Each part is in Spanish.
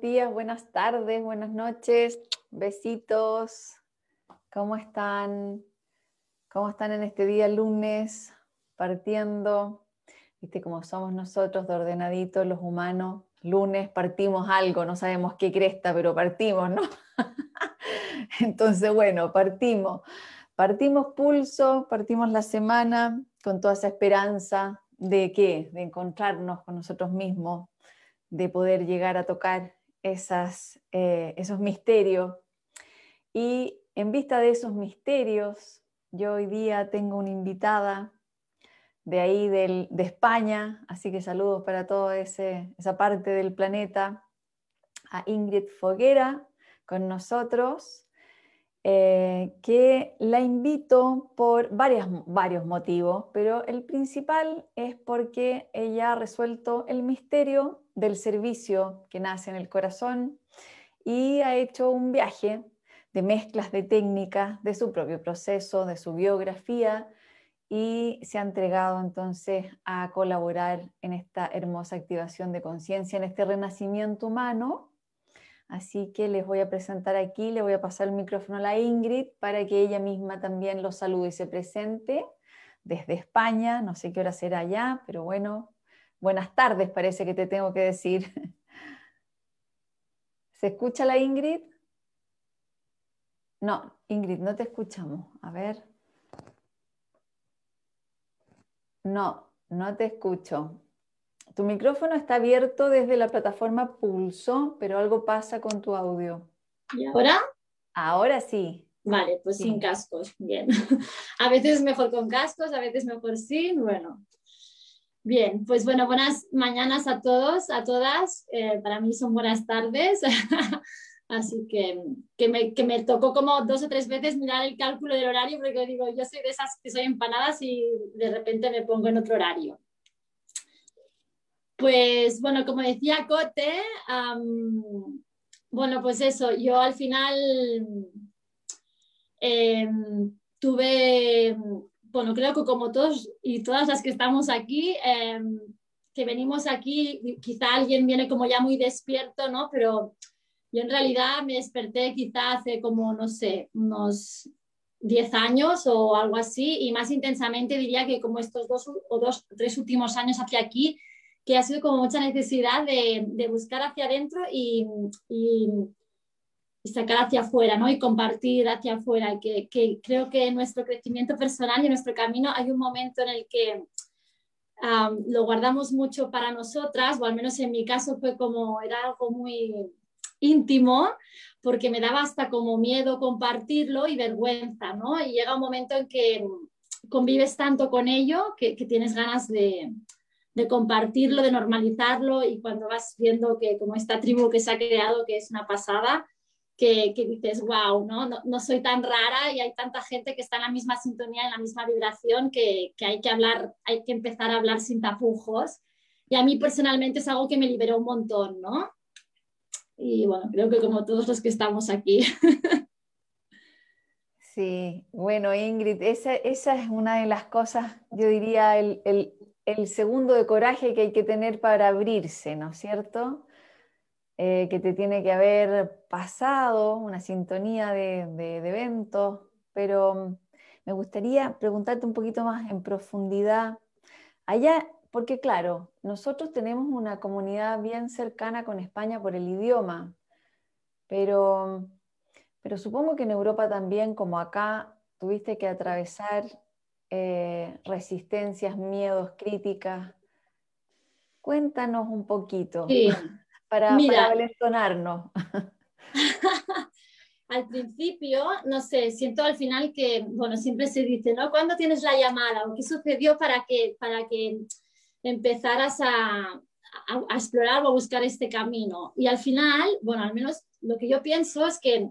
días, buenas tardes, buenas noches, besitos. ¿Cómo están? ¿Cómo están en este día lunes? Partiendo, viste cómo somos nosotros de ordenaditos los humanos. Lunes partimos algo, no sabemos qué cresta, pero partimos, ¿no? Entonces, bueno, partimos. Partimos pulso, partimos la semana con toda esa esperanza de qué? De encontrarnos con nosotros mismos, de poder llegar a tocar esas, eh, esos misterios. Y en vista de esos misterios, yo hoy día tengo una invitada de ahí de España, así que saludos para toda esa parte del planeta, a Ingrid Foguera con nosotros. Eh, que la invito por varios motivos, pero el principal es porque ella ha resuelto el misterio del servicio que nace en el corazón y ha hecho un viaje de mezclas de técnicas de su propio proceso, de su biografía y se ha entregado entonces a colaborar en esta hermosa activación de conciencia, en este renacimiento humano Así que les voy a presentar aquí, le voy a pasar el micrófono a la Ingrid para que ella misma también los salude y se presente desde España. No sé qué hora será allá, pero bueno, buenas tardes parece que te tengo que decir. ¿Se escucha la Ingrid? No, Ingrid, no te escuchamos. A ver. No, no te escucho. Tu micrófono está abierto desde la plataforma Pulso, pero algo pasa con tu audio. ¿Y ahora? Ahora sí. Vale, pues sin cascos. Bien. A veces mejor con cascos, a veces mejor sin. Bueno. Bien, pues bueno, buenas mañanas a todos, a todas. Eh, para mí son buenas tardes. Así que, que, me, que, me, tocó como dos o tres veces mirar el cálculo del horario, porque digo, yo soy de esas que soy empanadas y de repente me pongo en otro horario. Pues bueno, como decía Cote, bueno, pues eso, yo al final em, tuve, bueno, creo que como todos y todas las que estamos aquí, em, que venimos aquí, quizá alguien viene como ya muy despierto, ¿no? Pero yo en realidad me desperté quizá hace como, no sé, unos 10 años o algo así, y más intensamente diría que como estos dos o dos, tres últimos años hacia aquí, que ha sido como mucha necesidad de, de buscar hacia adentro y, y, sacar hacia afuera, ¿no? Y compartir hacia afuera. Que, que, creo que en nuestro crecimiento personal y en nuestro camino hay un momento en el que lo guardamos mucho para nosotras, o al menos en mi caso fue como, era algo muy íntimo, porque me daba hasta como miedo compartirlo y vergüenza, ¿no? Y llega un momento en que convives tanto con ello que, que tienes ganas de, de compartirlo, de normalizarlo y cuando vas viendo que como esta tribu que se ha creado, que es una pasada, que, que dices, wow, ¿no? ¿no? soy tan rara y hay tanta gente que está en la misma sintonía, en la misma vibración, que, que hay que hablar, hay que empezar a hablar sin tapujos. Y a mí personalmente es algo que me liberó un montón, ¿no? Y bueno, creo que como todos los que estamos aquí. Sí, bueno, Ingrid, esa, esa es una de las cosas, yo diría, el, el el segundo de coraje que hay que tener para abrirse, ¿no es cierto? Eh, que te tiene que haber pasado una sintonía de, eventos, pero mm, me gustaría preguntarte un poquito más en profundidad. Allá, porque claro, nosotros tenemos una comunidad bien cercana con España por el idioma, pero, pero supongo que en Europa también, como acá, tuviste que atravesar eh, resistencias, miedos, críticas. Cuéntanos un poquito para, para al principio, no sé, siento al final que, bueno, siempre se dice, ¿no? ¿Cuándo tienes la llamada? ¿O qué sucedió para que, para que empezaras a, a, explorar o a buscar este camino? Y al final, bueno, al menos lo que yo pienso es que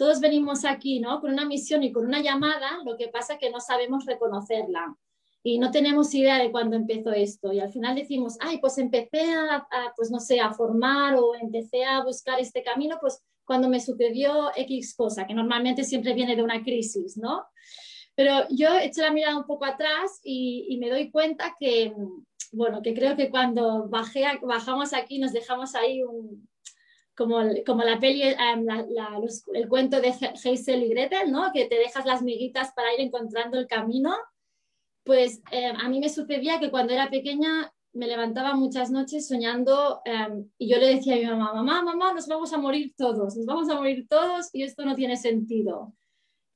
todos venimos aquí, ¿no? Con una misión y con una llamada, lo que pasa es que no sabemos reconocerla y no tenemos idea de cuándo empezó esto. Y al final decimos, ay, pues empecé a, pues no sé, a formar o empecé a buscar este camino, pues cuando me sucedió X cosa, que normalmente siempre viene de una crisis, ¿no? Pero yo hecho la mirada un poco atrás y, y me doy cuenta que, bueno, que creo que cuando bajé, bajamos aquí nos dejamos ahí un, como, como la peli, em, el cuento de Hazel y Gretel, ¿no? Que te dejas las miguitas para ir encontrando el camino. Pues em, a mí me sucedía que cuando era pequeña me levantaba muchas noches soñando em, y yo le decía a mi mamá, mamá, mamá, nos vamos a morir todos, nos vamos a morir todos y esto no tiene sentido.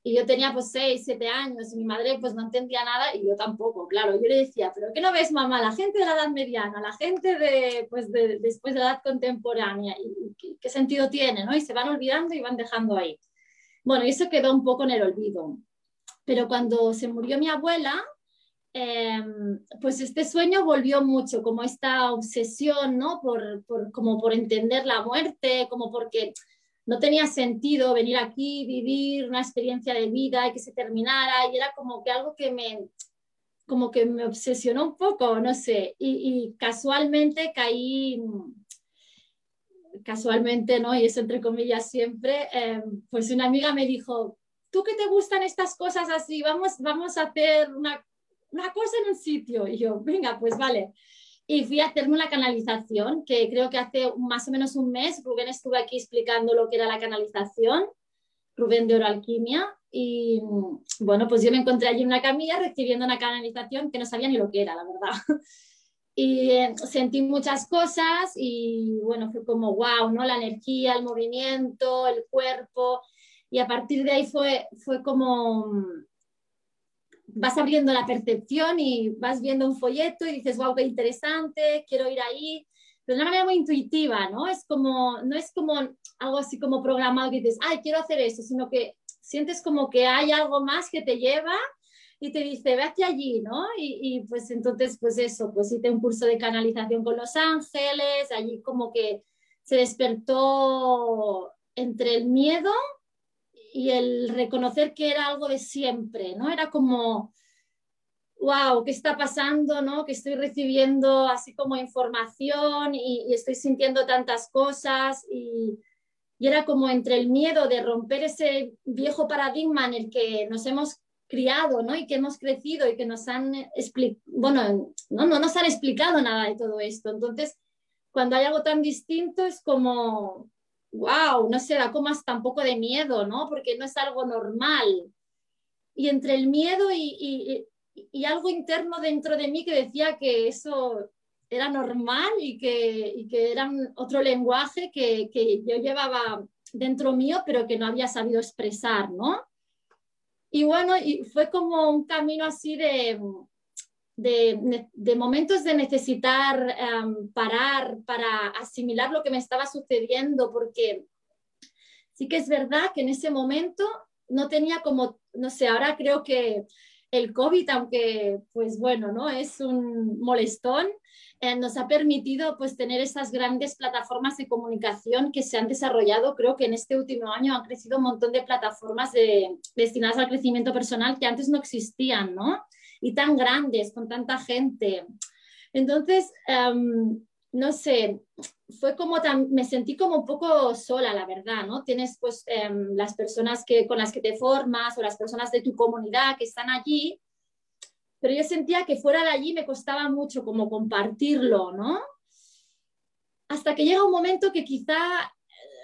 Y yo tenía pues 6, 7 años y mi madre pues no entendía nada y yo tampoco, claro. Yo le decía, pero ¿qué no ves, mamá? La gente de la edad mediana, la gente de, pues de, después de la edad contemporánea, ¿y, qué, sentido tiene? ¿no? Y se van olvidando y van dejando ahí. Bueno, y eso quedó un poco en el olvido. Pero cuando se murió mi abuela, em, pues este sueño volvió mucho, como esta obsesión, ¿no? Por, por, como por entender la muerte, como porque no tenía sentido venir aquí, vivir una experiencia de vida y que se terminara, y era como que algo que me, como que me obsesionó un poco, no sé, y, casualmente caí, casualmente, ¿no? Y eso entre comillas siempre, eh, pues una amiga me dijo, ¿tú que te gustan estas cosas así? Vamos, vamos a hacer una, una cosa en un sitio. Y yo, venga, pues vale y fui a hacerme una canalización, que creo que hace más o menos un mes Rubén estuvo aquí explicando lo que era la canalización, Rubén de Oroalquimia, y bueno, pues yo me encontré allí en una camilla recibiendo una canalización que no sabía ni lo que era, la verdad. Y eh, sentí muchas cosas y bueno, fue como wow, ¿no? La energía, el movimiento, el cuerpo, y a partir de ahí fue, fue como vas abriendo la percepción y vas viendo un folleto y dices, wow, qué interesante, quiero ir ahí, pero de una manera muy intuitiva, ¿no? Es como, no es como algo así como programado que dices, ay, quiero hacer eso, sino que sientes como que hay algo más que te lleva y te dice, ve hacia allí, ¿no? Y, y, pues entonces, pues eso, pues hice un curso de canalización con Los Ángeles, allí como que se despertó entre el miedo y el reconocer que era algo de siempre, ¿no? Era como, wow, ¿qué está pasando? ¿no? Que estoy recibiendo así como información y, estoy sintiendo tantas cosas y, y, era como entre el miedo de romper ese viejo paradigma en el que nos hemos criado, ¿no? Y que hemos crecido y que nos han bueno, no, no nos han explicado nada de todo esto. Entonces, cuando hay algo tan distinto es como, wow, no sé, da como hasta un poco de miedo, ¿no? Porque no es algo normal. Y entre el miedo y, algo interno dentro de mí que decía que eso era normal y que, que era otro lenguaje que, que, yo llevaba dentro mío, pero que no había sabido expresar, ¿no? Y bueno, y fue como un camino así de, de, momentos de necesitar em, parar para asimilar lo que me estaba sucediendo, porque sí que es verdad que en ese momento no tenía como, no sé, ahora creo que el COVID, aunque pues bueno, ¿no? Es un molestón, eh, nos ha permitido pues tener esas grandes plataformas de comunicación que se han desarrollado. Creo que en este último año han crecido un montón de plataformas destinadas al crecimiento personal que antes no existían, ¿no? Y tan grandes, con tanta gente. Entonces, em, no sé, fue como me sentí como un poco sola, la verdad, ¿no? Tienes pues em, las personas que, con las que te formas o las personas de tu comunidad que están allí, pero yo sentía que fuera de allí me costaba mucho como compartirlo, ¿no? Hasta que llega un momento que quizá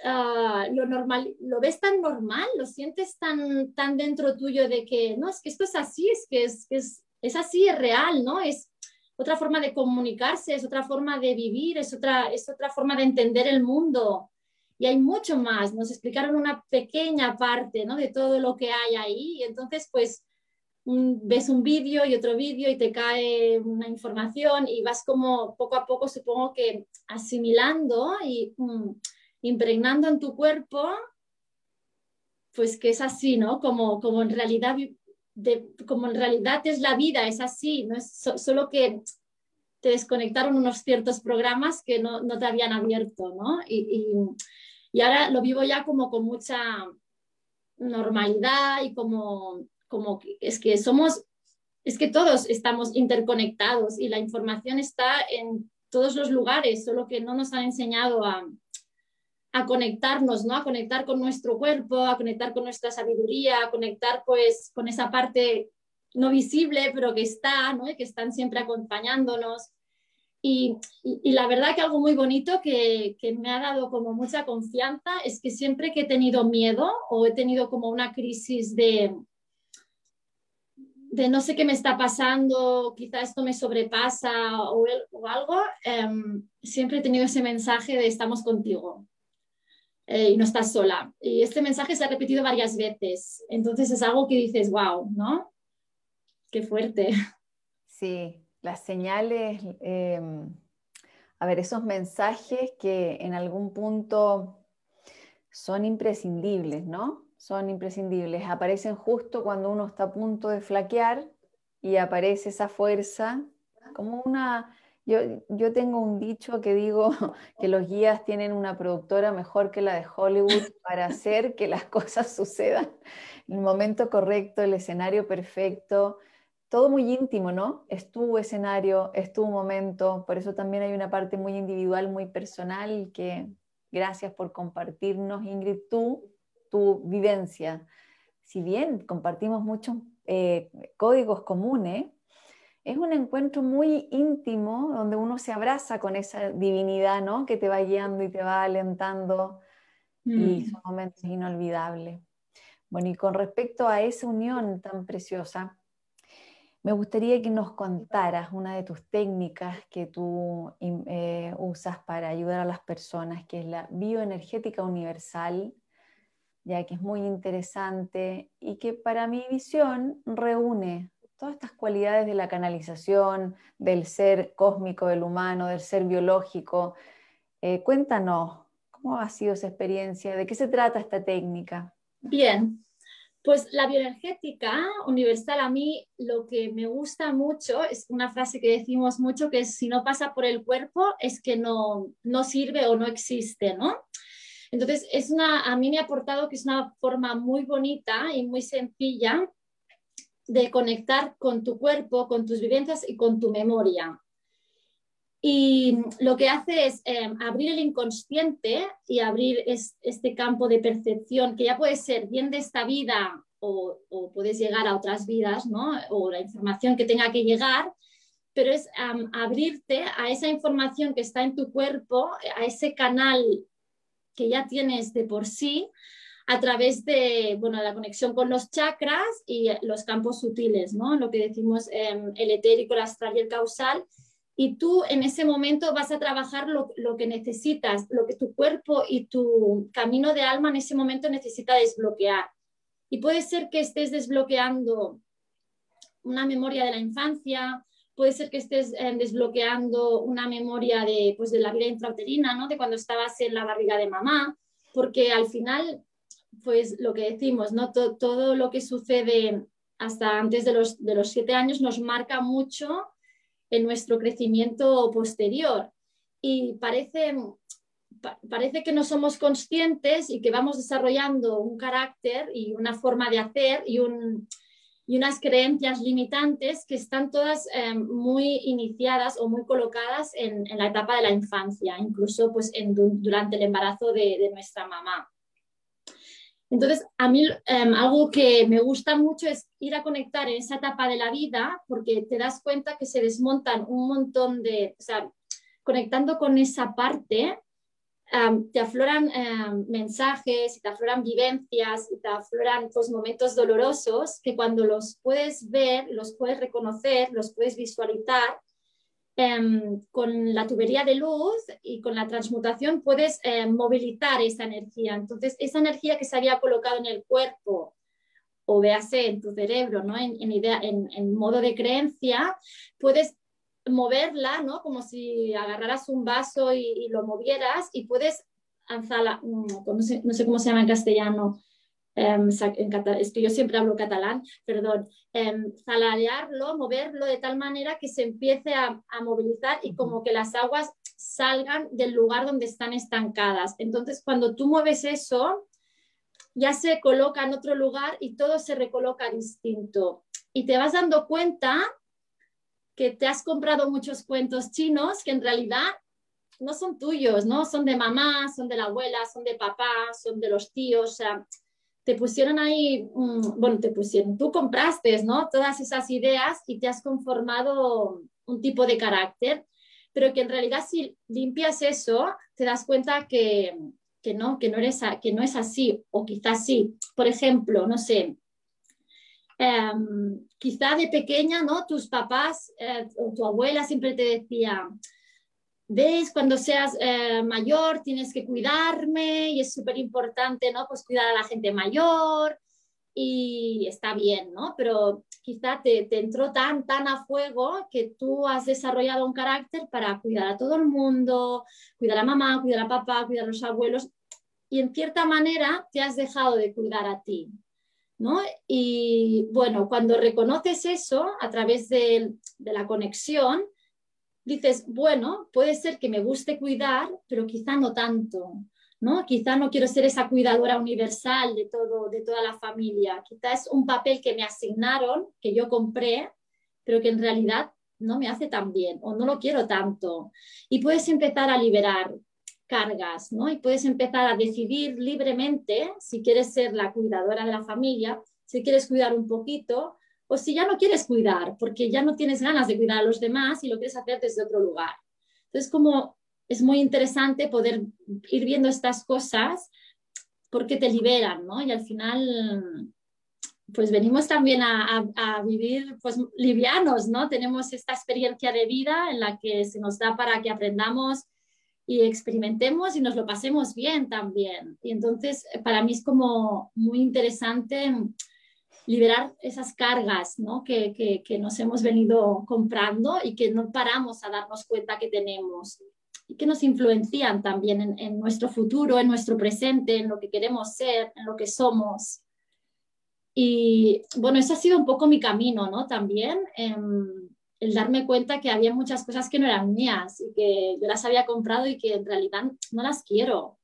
ah, lo normal, lo ves tan normal, lo sientes tan, tan dentro tuyo de que, no, es que esto es así, es es, que es, es así, es real, ¿no? Es otra forma de comunicarse, es otra forma de vivir, es otra, es otra forma de entender el mundo. Y hay mucho más. Nos explicaron una pequeña parte, ¿no? De todo lo que hay ahí. Y entonces, pues, ves un vídeo y otro vídeo y te cae una información y vas como poco a poco, supongo que asimilando y mm, impregnando en tu cuerpo, pues que es así, ¿no? Como, como en realidad como en realidad es la vida, es así, no es solo que te desconectaron unos ciertos programas que no, no te habían abierto, ¿no? Y, y, ahora lo vivo ya como con mucha normalidad y como, como es que somos, es que todos estamos interconectados y la información está en todos los lugares, solo que no nos han enseñado a, a conectarnos, ¿no? A conectar con nuestro cuerpo, a conectar con nuestra sabiduría, a conectar pues con esa parte no visible, pero que está, ¿no? Que están siempre acompañándonos. Y, la verdad que algo muy bonito que, que, me ha dado como mucha confianza es que siempre que he tenido miedo o he tenido como una crisis de, de no sé qué me está pasando, quizá esto me sobrepasa o, algo, em, siempre he tenido ese mensaje de estamos contigo eh, y no estás sola. Y este mensaje se ha repetido varias veces. Entonces es algo que dices, wow, ¿no? Qué fuerte. Sí, las señales, em, a ver, esos mensajes que en algún punto son imprescindibles, ¿no? Son imprescindibles. Aparecen justo cuando uno está a punto de flaquear y aparece esa fuerza, como una... Yo, yo tengo un dicho que digo que los guías tienen una productora mejor que la de Hollywood para hacer que las cosas sucedan el momento correcto, el escenario perfecto, todo muy íntimo, ¿no? Es tu escenario, es tu momento, por eso también hay una parte muy individual, muy personal, que gracias por compartirnos, Ingrid, tú, tu vivencia. Si bien compartimos muchos eh, códigos comunes, es un encuentro muy íntimo donde uno se abraza con esa divinidad, ¿no? Que te va guiando y te va alentando y mm. son momentos inolvidables. Bueno, y con respecto a esa unión tan preciosa, me gustaría que nos contaras una de tus técnicas que tú eh, usas para ayudar a las personas, que es la bioenergética universal, ya que es muy interesante y que para mi visión reúne todas estas cualidades de la canalización, del ser cósmico, del humano, del ser biológico. Eh, cuéntanos, ¿cómo ha sido esa experiencia? ¿De qué se trata esta técnica? Bien, pues la bioenergética universal a mí lo que me gusta mucho es una frase que decimos mucho que es si no pasa por el cuerpo es que no, no sirve o no existe, ¿no? Entonces, es una, a mí me ha aportado que es una forma muy bonita y muy sencilla de conectar con tu cuerpo, con tus vivencias y con tu memoria. Y lo que hace es em, abrir el inconsciente y abrir este campo de percepción que ya puede ser bien de esta vida o, puedes llegar a otras vidas, ¿no? O la información que tenga que llegar, pero es abrirte a esa información que está en tu cuerpo, a ese canal que ya tienes de por sí, a través de bueno, la conexión con los chakras y los campos sutiles, ¿no? Lo que decimos em, el etérico, el astral y el causal y tú en ese momento vas a trabajar lo, que necesitas, lo que tu cuerpo y tu camino de alma en ese momento necesita desbloquear. Y puede ser que estés desbloqueando una memoria de la infancia, puede ser que estés eh, desbloqueando una memoria de, pues, de la vida intrauterina, ¿no? de cuando estabas en la barriga de mamá, porque al final, pues lo que decimos, ¿no? todo lo que sucede hasta antes de los, de los siete años nos marca mucho en nuestro crecimiento posterior. Y parece, parece que no somos conscientes y que vamos desarrollando un carácter y una forma de hacer y, un, y unas creencias limitantes que están todas eh, muy iniciadas o muy colocadas en, la etapa de la infancia, incluso pues, en, durante el embarazo de, de nuestra mamá. Entonces, a mí em, algo que me gusta mucho es ir a conectar en esa etapa de la vida porque te das cuenta que se desmontan un montón de, o sea, conectando con esa parte, em, te afloran em, mensajes, te afloran vivencias, te afloran pues, momentos dolorosos que cuando los puedes ver, los puedes reconocer, los puedes visualizar, Em, con la tubería de luz y con la transmutación puedes em, movilizar esa energía. Entonces, esa energía que se había colocado en el cuerpo o véase en tu cerebro, ¿no? en, idea, en, modo de creencia, puedes moverla, ¿no? como si agarraras un vaso y, lo movieras y puedes lanzarla, mm, no sé, no sé cómo se llama en castellano, Em, es que yo siempre hablo catalán, perdón, eh, moverlo de tal manera que se empiece a, movilizar y como que las aguas salgan del lugar donde están estancadas. Entonces, cuando tú mueves eso, ya se coloca en otro lugar y todo se recoloca distinto. Y te vas dando cuenta que te has comprado muchos cuentos chinos que en realidad no son tuyos, ¿no? Son de mamá, son de la abuela, son de papá, son de los tíos, o sea, te pusieron ahí, mm, bueno, te pusieron, tú compraste, ¿no? Todas esas ideas y te has conformado un tipo de carácter, pero que en realidad si limpias eso, te das cuenta que, que no, que no, eres, que no es así, o quizás sí. Por ejemplo, no sé, em, quizá de pequeña, ¿no? Tus papás eh, o tu abuela siempre te decía, ves, cuando seas eh, mayor tienes que cuidarme y es súper importante, ¿no? Pues cuidar a la gente mayor y está bien, ¿no? Pero quizá te, te, entró tan, tan a fuego que tú has desarrollado un carácter para cuidar a todo el mundo, cuidar a mamá, cuidar a papá, cuidar a los abuelos y en cierta manera te has dejado de cuidar a ti, ¿no? Y bueno, cuando reconoces eso a través de, de la conexión, dices, bueno, puede ser que me guste cuidar, pero quizá no tanto, ¿no? Quizá no quiero ser esa cuidadora universal de, todo, de toda la familia. Quizá es un papel que me asignaron, que yo compré, pero que en realidad no me hace tan bien o no lo quiero tanto. Y puedes empezar a liberar cargas, ¿no? Y puedes empezar a decidir libremente si quieres ser la cuidadora de la familia, si quieres cuidar un poquito o si ya no quieres cuidar, porque ya no tienes ganas de cuidar a los demás y lo quieres hacer desde otro lugar. Entonces, como es muy interesante poder ir viendo estas cosas porque te liberan, ¿no? Y al final, pues venimos también a, vivir pues livianos, ¿no? Tenemos esta experiencia de vida en la que se nos da para que aprendamos y experimentemos y nos lo pasemos bien también. Y entonces, para mí es como muy interesante liberar esas cargas ¿no? que, que, que, nos hemos venido comprando y que no paramos a darnos cuenta que tenemos y que nos influencian también en, en, nuestro futuro, en nuestro presente, en lo que queremos ser, en lo que somos. Y bueno, ese ha sido un poco mi camino, ¿no? También el darme cuenta que había muchas cosas que no eran mías y que yo las había comprado y que en realidad no las quiero,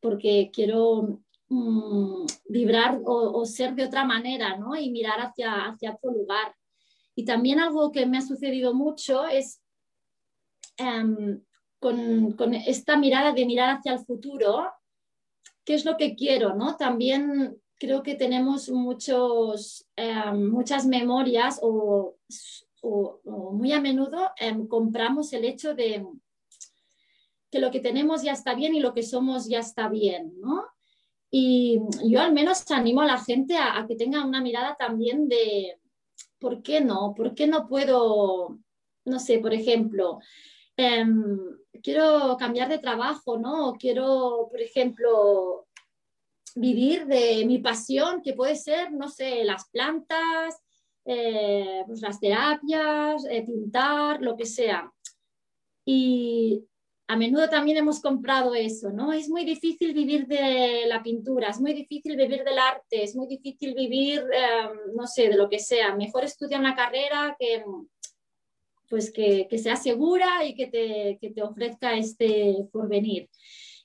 porque quiero mm, vibrar o, o, ser de otra manera, ¿no? Y mirar hacia, hacia otro lugar. Y también algo que me ha sucedido mucho es um, con, esta mirada de mirar hacia el futuro, ¿qué es lo que quiero? ¿no? También creo que tenemos muchos, em, muchas memorias o, muy a menudo em, compramos el hecho de que lo que tenemos ya está bien y lo que somos ya está bien, ¿no? Y yo al menos animo a la gente a, que tenga una mirada también de, ¿por qué no? ¿Por qué no puedo, no sé, por ejemplo, Em, quiero cambiar de trabajo, ¿no? quiero, por ejemplo, vivir de mi pasión, que puede ser, no sé, las plantas, eh, pues las terapias, eh, pintar, lo que sea. Y a menudo también hemos comprado eso, ¿no? Es muy difícil vivir de la pintura, es muy difícil vivir del arte, es muy difícil vivir, em, no sé, de lo que sea. Mejor estudiar una carrera que, pues que, sea segura y que te, ofrezca este porvenir.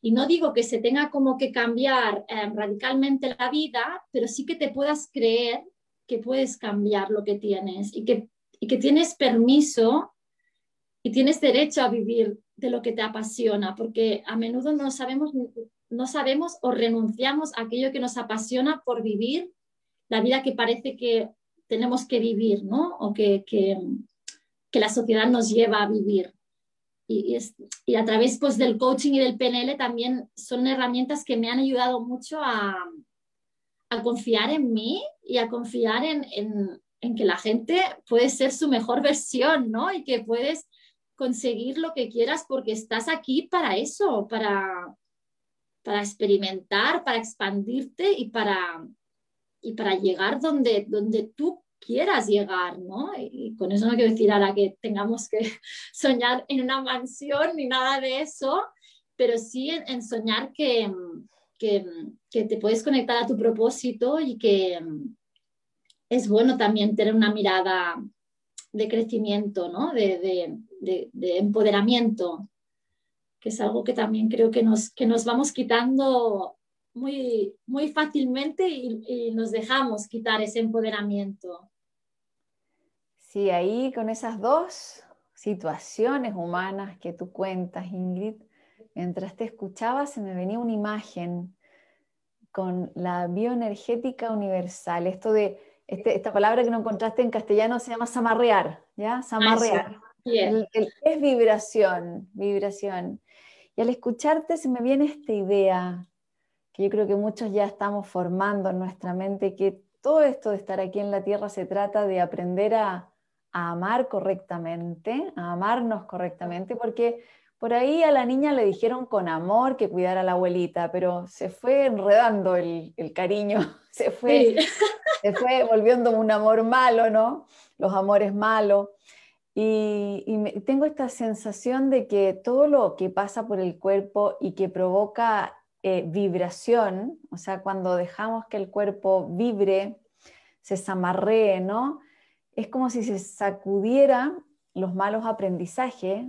Y no digo que se tenga como que cambiar eh, radicalmente la vida, pero sí que te puedas creer que puedes cambiar lo que tienes y que, y que tienes permiso y tienes derecho a vivir de lo que te apasiona, porque a menudo no sabemos, no sabemos o renunciamos a aquello que nos apasiona por vivir la vida que parece que tenemos que vivir, ¿no? O que, que, que la sociedad nos lleva a vivir. Y, y, a través pues, del coaching y del PNL también son herramientas que me han ayudado mucho a, a confiar en mí y a confiar en, en, en, que la gente puede ser su mejor versión, ¿no? Y que puedes conseguir lo que quieras porque estás aquí para eso, para, para experimentar, para expandirte y para, y para llegar donde, donde tú quieras llegar, ¿no? Y con eso no quiero decir ahora que tengamos que soñar en una mansión ni nada de eso, pero sí en, soñar que, que, que, te puedes conectar a tu propósito y que es bueno también tener una mirada de crecimiento, ¿no? De, de, de, empoderamiento, que es algo que también creo que nos, que nos vamos quitando muy, muy fácilmente y, nos dejamos quitar ese empoderamiento. Sí, ahí con esas dos situaciones humanas que tú cuentas, Ingrid, mientras te escuchaba se me venía una imagen con la bioenergética universal, esto de este, esta palabra que no encontraste en castellano se llama samarrear, ¿ya? Samarrear. Es vibración, vibración. Y al escucharte se me viene esta idea, que yo creo que muchos ya estamos formando en nuestra mente, que todo esto de estar aquí en la Tierra se trata de aprender a, a amar correctamente, a amarnos correctamente, porque por ahí a la niña le dijeron con amor que cuidara a la abuelita, pero se fue enredando el, cariño, se fue, se fue volviendo un amor malo, ¿no? Los amores malos. Y, tengo esta sensación de que todo lo que pasa por el cuerpo y que provoca eh, vibración, o sea, cuando dejamos que el cuerpo vibre, se zamarree, ¿no? Es como si se sacudiera los malos aprendizajes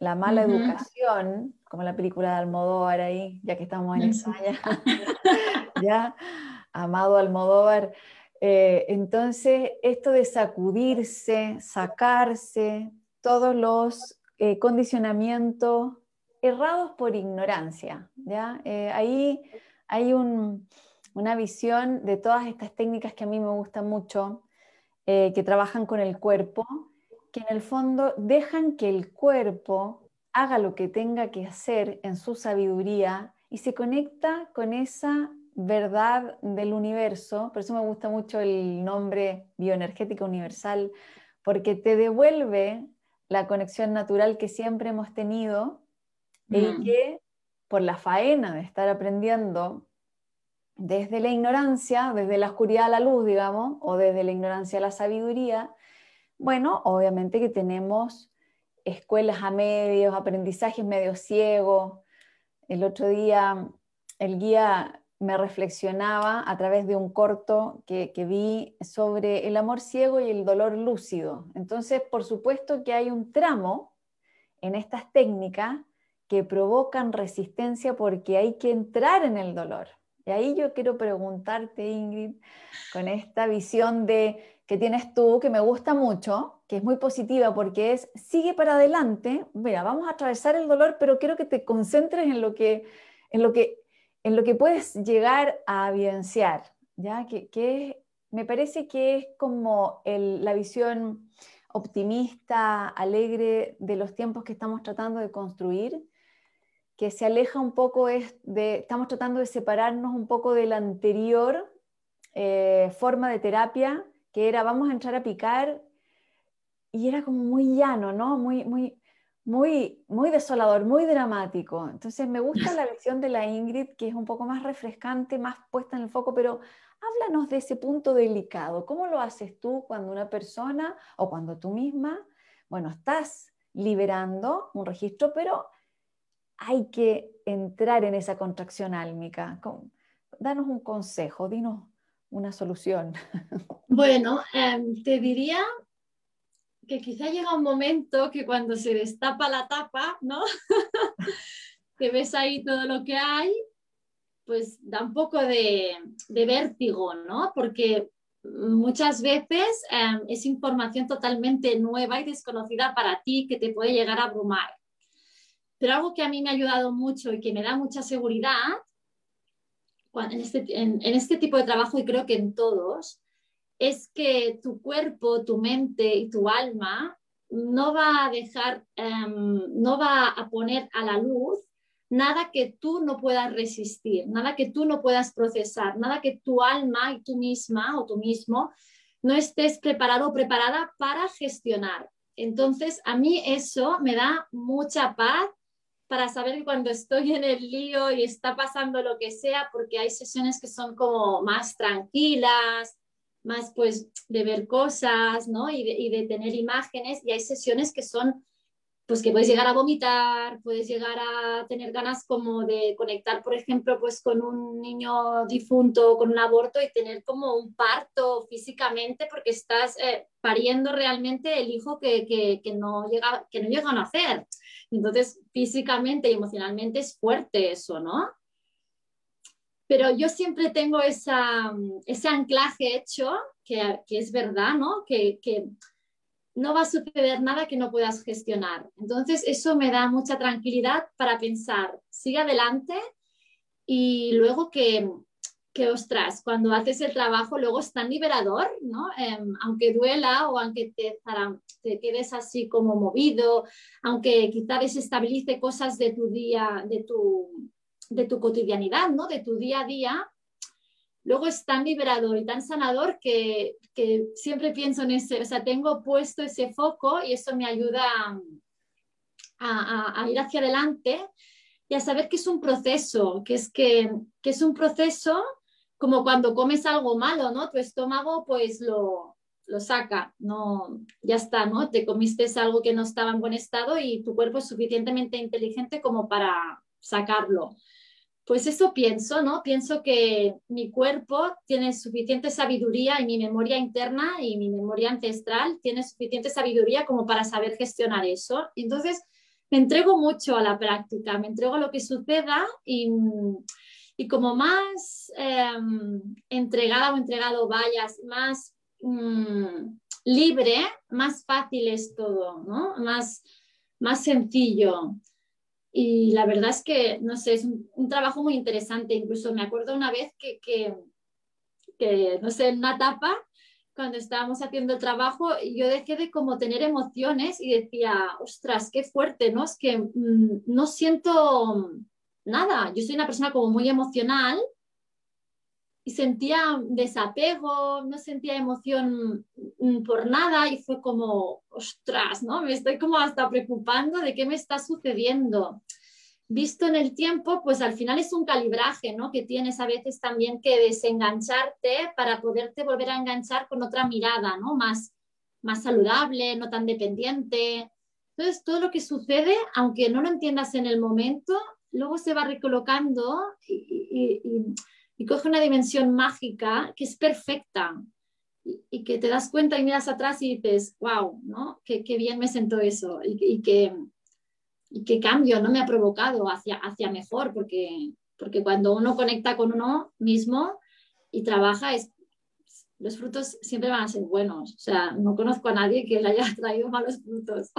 la mala educación, como la película de Almodóvar ahí, ya que estamos en España, ya, amado Almodóvar. Eh, entonces, esto de sacudirse, sacarse todos los eh, condicionamientos errados por ignorancia, ¿ya? Eh, ahí hay una visión de todas estas técnicas que a mí me gustan mucho, que trabajan con el cuerpo, que en el fondo dejan que el cuerpo haga lo que tenga que hacer en su sabiduría y se conecta con esa verdad del universo. Por eso me gusta mucho el nombre bioenergética universal, porque te devuelve la conexión natural que siempre hemos tenido y mm. que por la faena de estar aprendiendo desde la ignorancia, desde la oscuridad a la luz, digamos, o desde la ignorancia a la sabiduría, bueno, obviamente que tenemos escuelas a medios, aprendizajes medio ciegos. El otro día el guía me reflexionaba a través de un corto que, vi sobre el amor ciego y el dolor lúcido. Entonces, por supuesto que hay un tramo en estas técnicas que provocan resistencia porque hay que entrar en el dolor. Y ahí yo quiero preguntarte, Ingrid, con esta visión de que tienes tú, que me gusta mucho, que es muy positiva porque es, sigue para adelante, mira, vamos a atravesar el dolor, pero quiero que te concentres en lo que, en lo que, en lo que puedes llegar a evidenciar, ¿ya? Que, me parece que es como la visión optimista, alegre de los tiempos que estamos tratando de construir, que se aleja un poco de, estamos tratando de separarnos un poco de la anterior eh, forma de terapia que era vamos a entrar a picar y era como muy llano, ¿no? Muy, muy, muy, muy desolador, muy dramático. Entonces me gusta la visión de la Ingrid, que es un poco más refrescante, más puesta en el foco, pero háblanos de ese punto delicado. ¿Cómo lo haces tú cuando una persona o cuando tú misma, bueno, estás liberando un registro, pero hay que entrar en esa contracción álmica? Danos un consejo, dinos una solución? Bueno, em, te diría que quizá llega un momento que cuando se destapa la tapa, ¿no? que ves ahí todo lo que hay, pues da un poco de, vértigo, ¿no? Porque muchas veces em, es información totalmente nueva y desconocida para ti que te puede llegar a abrumar. Pero algo que a mí me ha ayudado mucho y que me da mucha seguridad este, en este, tipo de trabajo, y creo que en todos, es que tu cuerpo, tu mente y tu alma no va a dejar, em, no va a poner a la luz nada que tú no puedas resistir, nada que tú no puedas procesar, nada que tu alma y tú misma o tú mismo no estés preparado o preparada para gestionar. Entonces, a mí eso me da mucha paz para saber que cuando estoy en el lío y está pasando lo que sea, porque hay sesiones que son como más tranquilas, más pues de ver cosas, ¿no? Y de, y de tener imágenes, y hay sesiones que son pues que puedes llegar a vomitar, puedes llegar a tener ganas como de conectar, por ejemplo, pues con un niño difunto, con un aborto y tener como un parto físicamente porque estás eh, pariendo realmente el hijo que, que, que, no llega, que no llega a nacer. Entonces, físicamente y emocionalmente es fuerte eso, ¿no? Pero yo siempre tengo esa, ese anclaje hecho, que, que es verdad, ¿no? Que, que no va a suceder nada que no puedas gestionar. Entonces, eso me da mucha tranquilidad para pensar, sigue adelante y luego que, que, ostras, cuando haces el trabajo luego es tan liberador, ¿no? Em, aunque duela o aunque te, te, quedes así como movido, aunque quizá desestabilice cosas de tu día, de tu, de tu cotidianidad, ¿no? De tu día a día, luego es tan liberador y tan sanador que, que, siempre pienso en ese, o sea, tengo puesto ese foco y eso me ayuda a, a ir hacia adelante y a saber que es un proceso, que es, que, que es un proceso como cuando comes algo malo, ¿no? Tu estómago pues lo, lo saca, no, ya está, ¿no? Te comiste algo que no estaba en buen estado y tu cuerpo es suficientemente inteligente como para sacarlo. Pues eso pienso, ¿no? Pienso que mi cuerpo tiene suficiente sabiduría y mi memoria interna y mi memoria ancestral tiene suficiente sabiduría como para saber gestionar eso. Entonces, me entrego mucho a la práctica, me entrego a lo que suceda y, como más em, entregada o entregado vayas, más mm, libre, más fácil es todo, ¿no? Más, más sencillo. Y la verdad es que, no sé, es un, trabajo muy interesante. Incluso me acuerdo una vez que, que, no sé, en una etapa cuando estábamos haciendo el trabajo, yo dejé de como tener emociones y decía, ostras, qué fuerte, ¿no? Es que mm, no siento nada, yo soy una persona como muy emocional y sentía desapego, no sentía emoción mm, por nada y fue como, ostras, ¿no? Me estoy como hasta preocupando de qué me está sucediendo visto en el tiempo, pues al final es un calibraje, ¿no? Que tienes a veces también que desengancharte para poderte volver a enganchar con otra mirada, ¿no? Más, más saludable, no tan dependiente. Entonces, todo lo que sucede, aunque no lo entiendas en el momento, luego se va recolocando y, coge una dimensión mágica que es perfecta y, que te das cuenta y miras atrás y dices, wow, ¿no? Qué, bien me siento eso y, que y qué cambio no me ha provocado hacia, hacia mejor, porque, porque cuando uno conecta con uno mismo y trabaja, los frutos siempre van a ser buenos. O sea, no conozco a nadie que le haya traído malos frutos.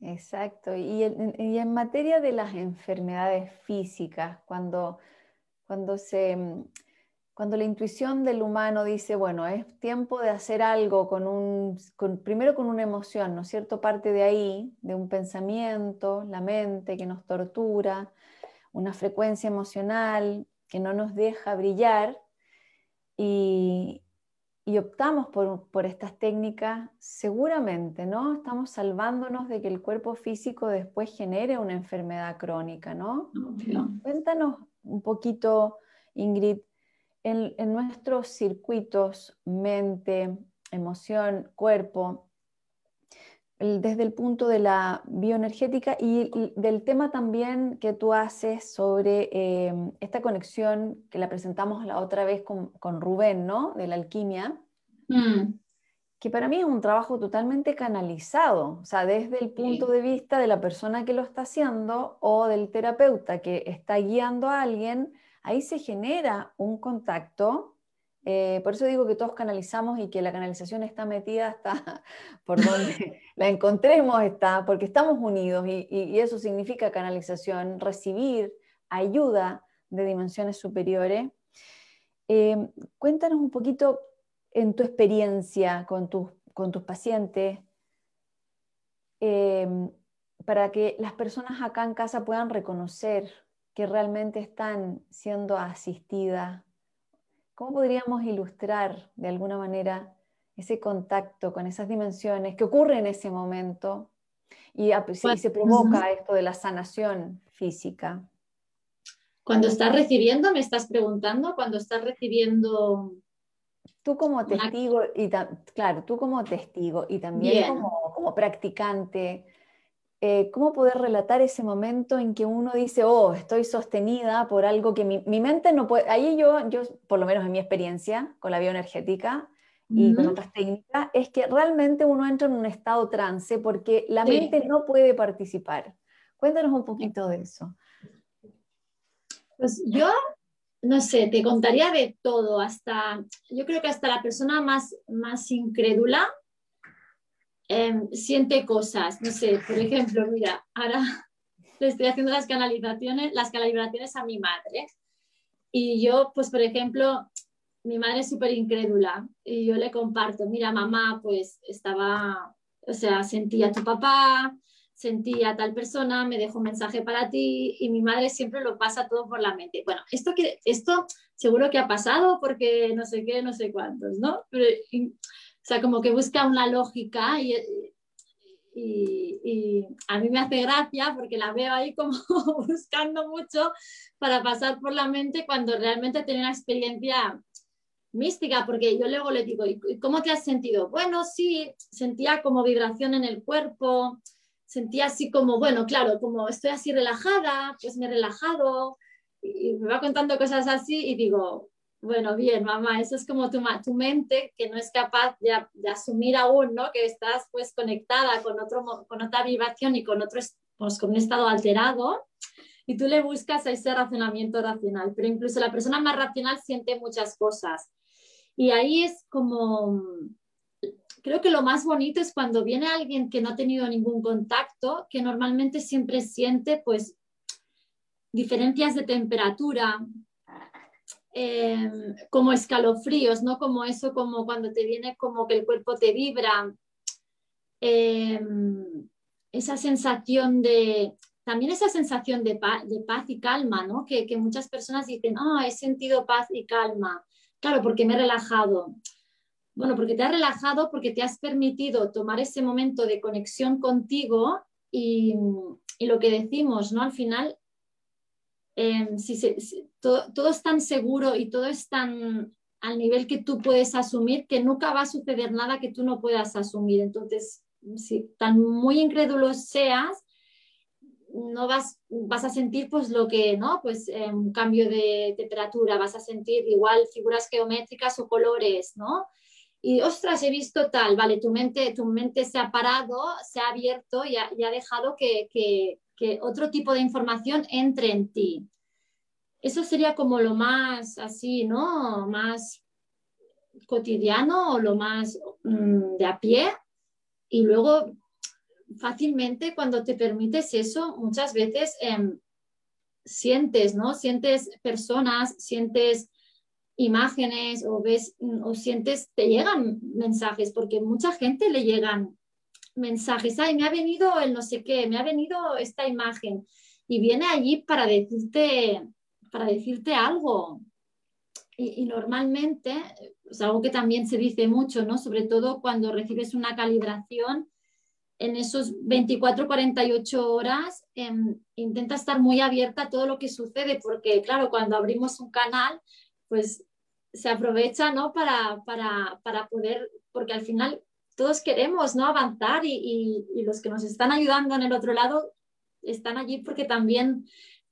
Exacto. Y y en materia de las enfermedades físicas, cuando, cuando se cuando la intuición del humano dice, bueno, es tiempo de hacer algo con un, primero con una emoción, ¿no es cierto? Parte de ahí, de un pensamiento, la mente que nos tortura, una frecuencia emocional que no nos deja brillar y, optamos por, por, estas técnicas, seguramente, ¿no? Estamos salvándonos de que el cuerpo físico después genere una enfermedad crónica, ¿no? Cuéntanos un poquito, Ingrid, en, nuestros circuitos, mente, emoción, cuerpo, desde el punto de la bioenergética y, del tema también que tú haces sobre em, esta conexión que la presentamos la otra vez con, Rubén, ¿no? De la alquimia, mm. Que para mí es un trabajo totalmente canalizado, o sea, desde el punto de vista de la persona que lo está haciendo o del terapeuta que está guiando a alguien ahí se genera un contacto. Eh, por eso digo que todos canalizamos y que la canalización está metida hasta por donde la encontremos, está, porque estamos unidos y, eso significa canalización, recibir ayuda de dimensiones superiores. Eh, cuéntanos un poquito en tu experiencia con, con tus pacientes, eh, para que las personas acá en casa puedan reconocer que realmente están siendo asistidas. ¿Cómo podríamos ilustrar de alguna manera ese contacto con esas dimensiones que ocurre en ese momento y, se provoca esto de la sanación física? Cuando estás recibiendo, me estás preguntando, cuando estás recibiendo... Tú como testigo, y claro, tú como testigo y también como, como practicante, eh, cómo poder relatar ese momento en que uno dice, oh, estoy sostenida por algo que mi, mente no puede, ahí yo, yo, por lo menos en mi experiencia con la bioenergética y con otras técnicas, es que realmente uno entra en un estado trance porque la mente no puede participar. Cuéntanos un poquito de eso. Pues yo, no sé, te contaría de todo, hasta, yo creo que hasta la persona más, más incrédula Em, siente cosas. No sé, por ejemplo, mira, ahora le estoy haciendo las canalizaciones, las calibraciones a mi madre. Y yo, pues, por ejemplo, mi madre es súper incrédula y yo le comparto, mira, mamá, pues estaba, o sea, sentía a tu papá, sentía a tal persona, me dejó un mensaje para ti y mi madre siempre lo pasa todo por la mente. Bueno, esto, que, esto seguro que ha pasado porque no sé qué, no sé cuántos, ¿no? Pero, o sea, como que busca una lógica y, y, a mí me hace gracia porque la veo ahí como buscando mucho para pasar por la mente cuando realmente tiene una experiencia mística, porque yo luego le digo, ¿y cómo te has sentido? Bueno, sí, sentía como vibración en el cuerpo, sentía así como, bueno, claro, como estoy así relajada, pues me he relajado y me va contando cosas así y digo, bueno, bien, mamá, eso es como tu, tu mente que no es capaz de, asumir aún, ¿no? Que estás pues conectada con, otro, con otra vibración y con otro, pues, con un estado alterado y tú le buscas a ese razonamiento racional, pero incluso la persona más racional siente muchas cosas. Y ahí es como, creo que lo más bonito es cuando viene alguien que no ha tenido ningún contacto, que normalmente siempre siente pues diferencias de temperatura, Em, como escalofríos, ¿no? Como eso, como cuando te viene como que el cuerpo te vibra. Em, esa sensación de, también esa sensación de paz, y calma, ¿no? Que, muchas personas dicen, ah, he sentido paz y calma. Claro, porque me he relajado. Bueno, porque te has relajado, porque te has permitido tomar ese momento de conexión contigo y, y lo que decimos, ¿no? Al final, Em, si, todo, es tan seguro y todo es tan al nivel que tú puedes asumir que nunca va a suceder nada que tú no puedas asumir. Entonces, si tan muy incrédulo seas, no vas, vas a sentir pues lo que, ¿no? Pues em, un cambio de temperatura, vas a sentir igual figuras geométricas o colores, ¿no? Y ostras, he visto tal, vale, tu mente, tu mente se ha parado, se ha abierto y ha, ha dejado que, que, que otro tipo de información entre en ti. Eso sería como lo más así, ¿no? Más cotidiano o lo más mm, de a pie. Y luego, fácilmente, cuando te permites eso, muchas veces em, sientes, ¿no? Sientes personas, sientes imágenes o ves o sientes, te llegan mensajes, porque mucha gente le llegan mensajes, ay, me ha venido el no sé qué, me ha venido esta imagen y viene allí para decirte, para decirte algo. Y, normalmente, es algo que también se dice mucho, ¿no? Sobre todo cuando recibes una calibración, en esos 24, 48 horas, em, intenta estar muy abierta a todo lo que sucede, porque claro, cuando abrimos un canal, pues se aprovecha, ¿no? Para, para, para poder, porque al final todos queremos ¿no? avanzar y, los que nos están ayudando en el otro lado están allí porque también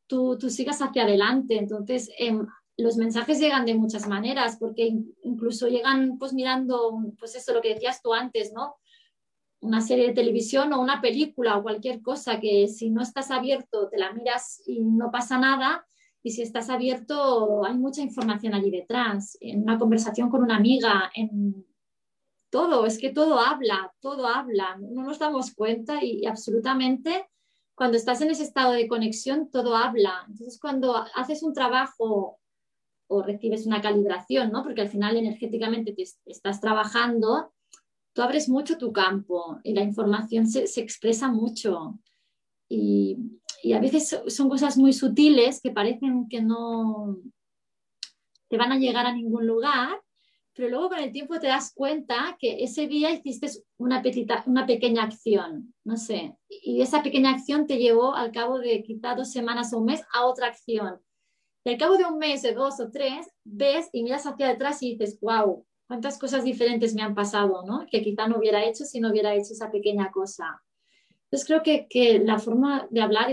tú, tú sigas hacia adelante. Entonces, em, los mensajes llegan de muchas maneras porque incluso llegan pues mirando, pues eso, lo que decías tú antes, ¿no? Una serie de televisión o una película o cualquier cosa que si no estás abierto te la miras y no pasa nada, y si estás abierto, hay mucha información allí detrás. En una conversación con una amiga, en todo, es que todo habla, todo habla, no nos damos cuenta y, absolutamente cuando estás en ese estado de conexión, todo habla. Entonces, cuando haces un trabajo o recibes una calibración, ¿no? porque al final energéticamente te estás trabajando, tú abres mucho tu campo y la información se, expresa mucho. Y, y, a veces son cosas muy sutiles que parecen que no te van a llegar a ningún lugar, pero luego con el tiempo te das cuenta que ese día hiciste una, una pequeña acción, no sé, y esa pequeña acción te llevó al cabo de quizá dos semanas o un mes a otra acción. Y al cabo de un mes, de dos o tres, ves y miras hacia detrás y dices, wow, cuántas cosas diferentes me han pasado, ¿no? Que quizá no hubiera hecho si no hubiera hecho esa pequeña cosa. Entonces creo que, que la forma de hablar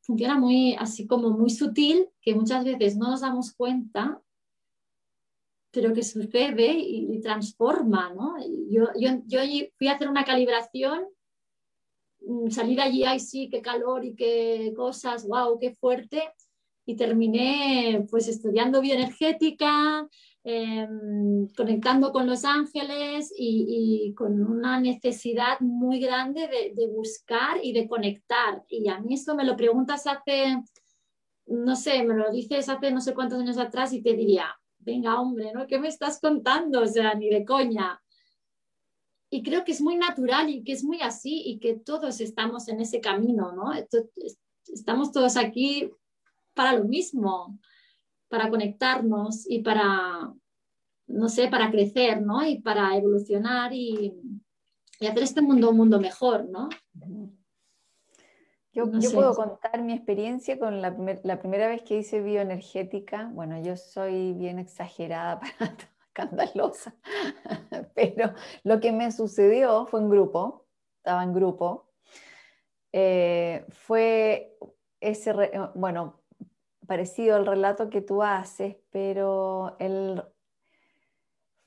funciona muy así como muy sutil, que muchas veces no nos damos cuenta pero que sucede y, transforma, ¿no? Yo, yo, yo, fui a hacer una calibración, mm, salí de allí, ay sí, qué calor y qué cosas, wow, qué fuerte, y terminé pues estudiando bioenergética, em, conectando con los ángeles y, con una necesidad muy grande de, buscar y de conectar. Y a mí esto me lo preguntas hace no sé, me lo dices hace no sé cuántos años atrás y te diría, venga hombre, ¿no? ¿Qué me estás contando? O sea, ni de coña. Y creo que es muy natural y que es muy así y que todos estamos en ese camino, ¿no? Estamos todos aquí para lo mismo, para conectarnos y para, no sé, para crecer, ¿no? Y para evolucionar y, hacer este mundo un mundo mejor, ¿no? Yo, puedo contar mi experiencia con la, primera vez que hice bioenergética. Bueno, yo soy bien exagerada, para, escandalosa, pero lo que me sucedió fue en grupo, estaba en grupo. Eh, fue ese, bueno, parecido al relato que tú haces, pero el,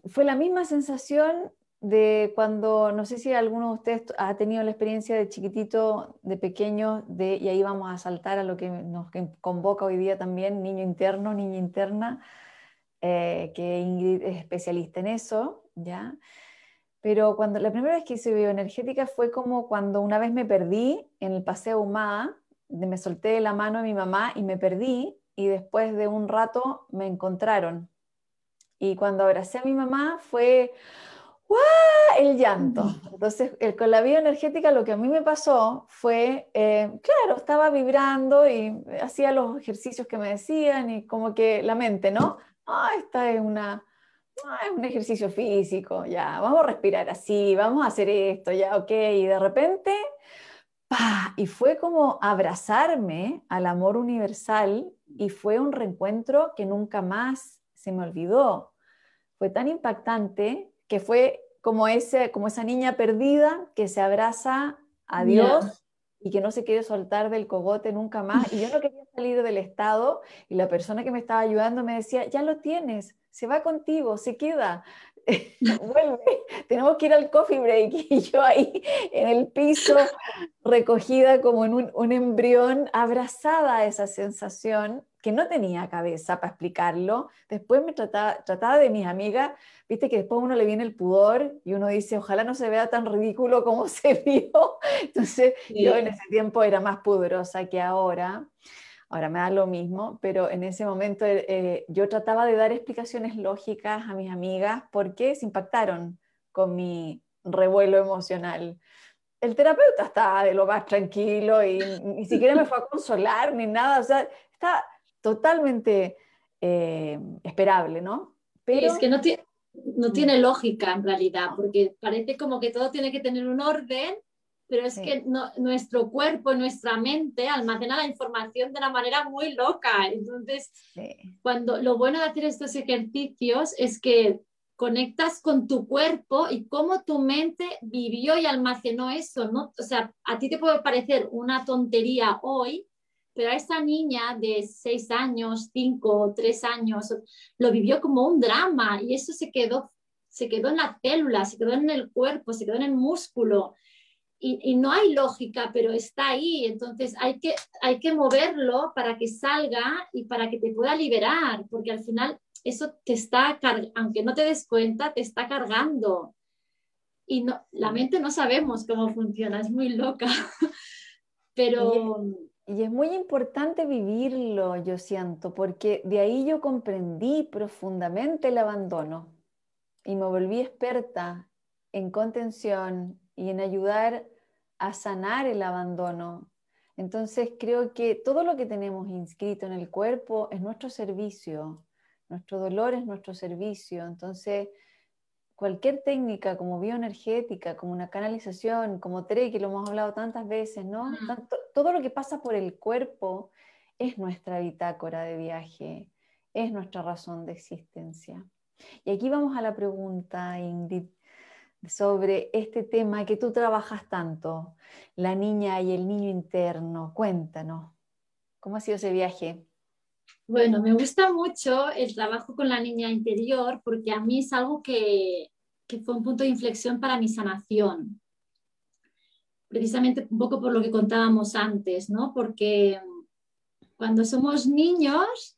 fue la misma sensación de cuando, no sé si alguno de ustedes ha tenido la experiencia de chiquitito, de pequeño, de, y ahí vamos a saltar a lo que nos convoca hoy día también, niño interno, niña interna, eh, que Ingrid es especialista en eso, ¿ya? Pero cuando la primera vez que hice bioenergética fue como cuando una vez me perdí en el paseo Humada, me solté de la mano de mi mamá y me perdí, y después de un rato me encontraron. Y cuando abracé a mi mamá fue el llanto. Entonces, con la bioenergética lo que a mí me pasó fue, eh, claro, estaba vibrando y hacía los ejercicios que me decían y como que la mente, ¿no? Ah, esta es una... Ah, es un ejercicio físico, ya, vamos a respirar así, vamos a hacer esto, ya, ok, y de repente, ¡pah! y fue como abrazarme al amor universal y fue un reencuentro que nunca más se me olvidó. Fue tan impactante que fue como, ese, como esa niña perdida que se abraza a Dios y que no se quiere soltar del cogote nunca más. Y yo no quería salir del estado y la persona que me estaba ayudando me decía, ya lo tienes, se va contigo, se queda. vuelve, tenemos que ir al coffee break y yo ahí en el piso recogida como en un, un embrión, abrazada a esa sensación que no tenía cabeza para explicarlo. Después me trataba, trataba de mis amigas, viste que después uno le viene el pudor y uno dice, ojalá no se vea tan ridículo como se vio. Entonces yo en ese tiempo era más pudorosa que ahora. Ahora me da lo mismo, pero en ese momento eh, eh, yo trataba de dar explicaciones lógicas a mis amigas porque se impactaron con mi revuelo emocional. El terapeuta estaba de lo más tranquilo y ni siquiera me fue a consolar ni nada, o sea, está totalmente eh, esperable, ¿no? Pero... Es que no, no mm. tiene lógica en realidad, porque parece como que todo tiene que tener un orden, pero es que nuestro cuerpo, nuestra mente almacena la información de una manera muy loca. Entonces, cuando lo bueno de hacer estos ejercicios es que conectas con tu cuerpo y cómo tu mente vivió y almacenó eso, ¿no? O sea, a ti te puede parecer una tontería hoy, pero a esa niña de seis años, cinco, tres años, lo vivió como un drama y eso se quedó, se quedó en la célula, se quedó en el cuerpo, se quedó en el músculo. Y, no hay lógica, pero está ahí. Entonces hay que, hay que moverlo para que salga y para que te pueda liberar, porque al final eso te está, aunque no te des cuenta, te está cargando. Y no, la mente no sabemos cómo funciona, es muy loca. Pero... Y es muy importante vivirlo, yo siento, porque de ahí yo comprendí profundamente el abandono y me volví experta en contención y en ayudar a sanar el abandono. Entonces creo que todo lo que tenemos inscrito en el cuerpo es nuestro servicio, nuestro dolor es nuestro servicio. Entonces cualquier técnica como bioenergética, como una canalización, como TRE, que lo hemos hablado tantas veces, ¿no? todo lo que pasa por el cuerpo es nuestra bitácora de viaje, es nuestra razón de existencia. Y aquí vamos a la pregunta, Ingrid, sobre este tema que tú trabajas tanto, la niña y el niño interno. Cuéntanos, ¿cómo ha sido ese viaje? Bueno, me gusta mucho el trabajo con la niña interior porque a mí es algo que, fue un punto de inflexión para mi sanación. Precisamente un poco por lo que contábamos antes, ¿no? Porque cuando somos niños,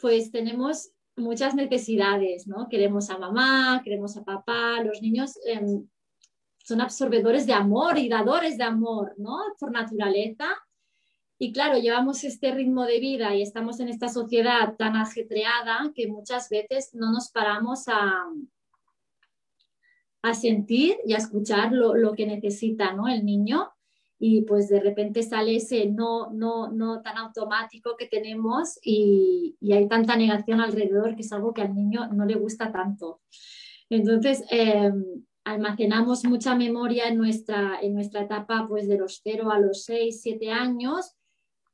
pues tenemos muchas necesidades, ¿no? Queremos a mamá, queremos a papá, los niños em, son absorbedores de amor y dadores de amor, ¿no? Por naturaleza. Y claro, llevamos este ritmo de vida y estamos en esta sociedad tan ajetreada que muchas veces no nos paramos a, a sentir y a escuchar lo, lo que necesita ¿no? el niño y pues de repente sale ese no, no, no tan automático que tenemos y, y, hay tanta negación alrededor que es algo que al niño no le gusta tanto. Entonces, eh, almacenamos mucha memoria en nuestra, en nuestra etapa pues de los 0 a los 6, 7 años,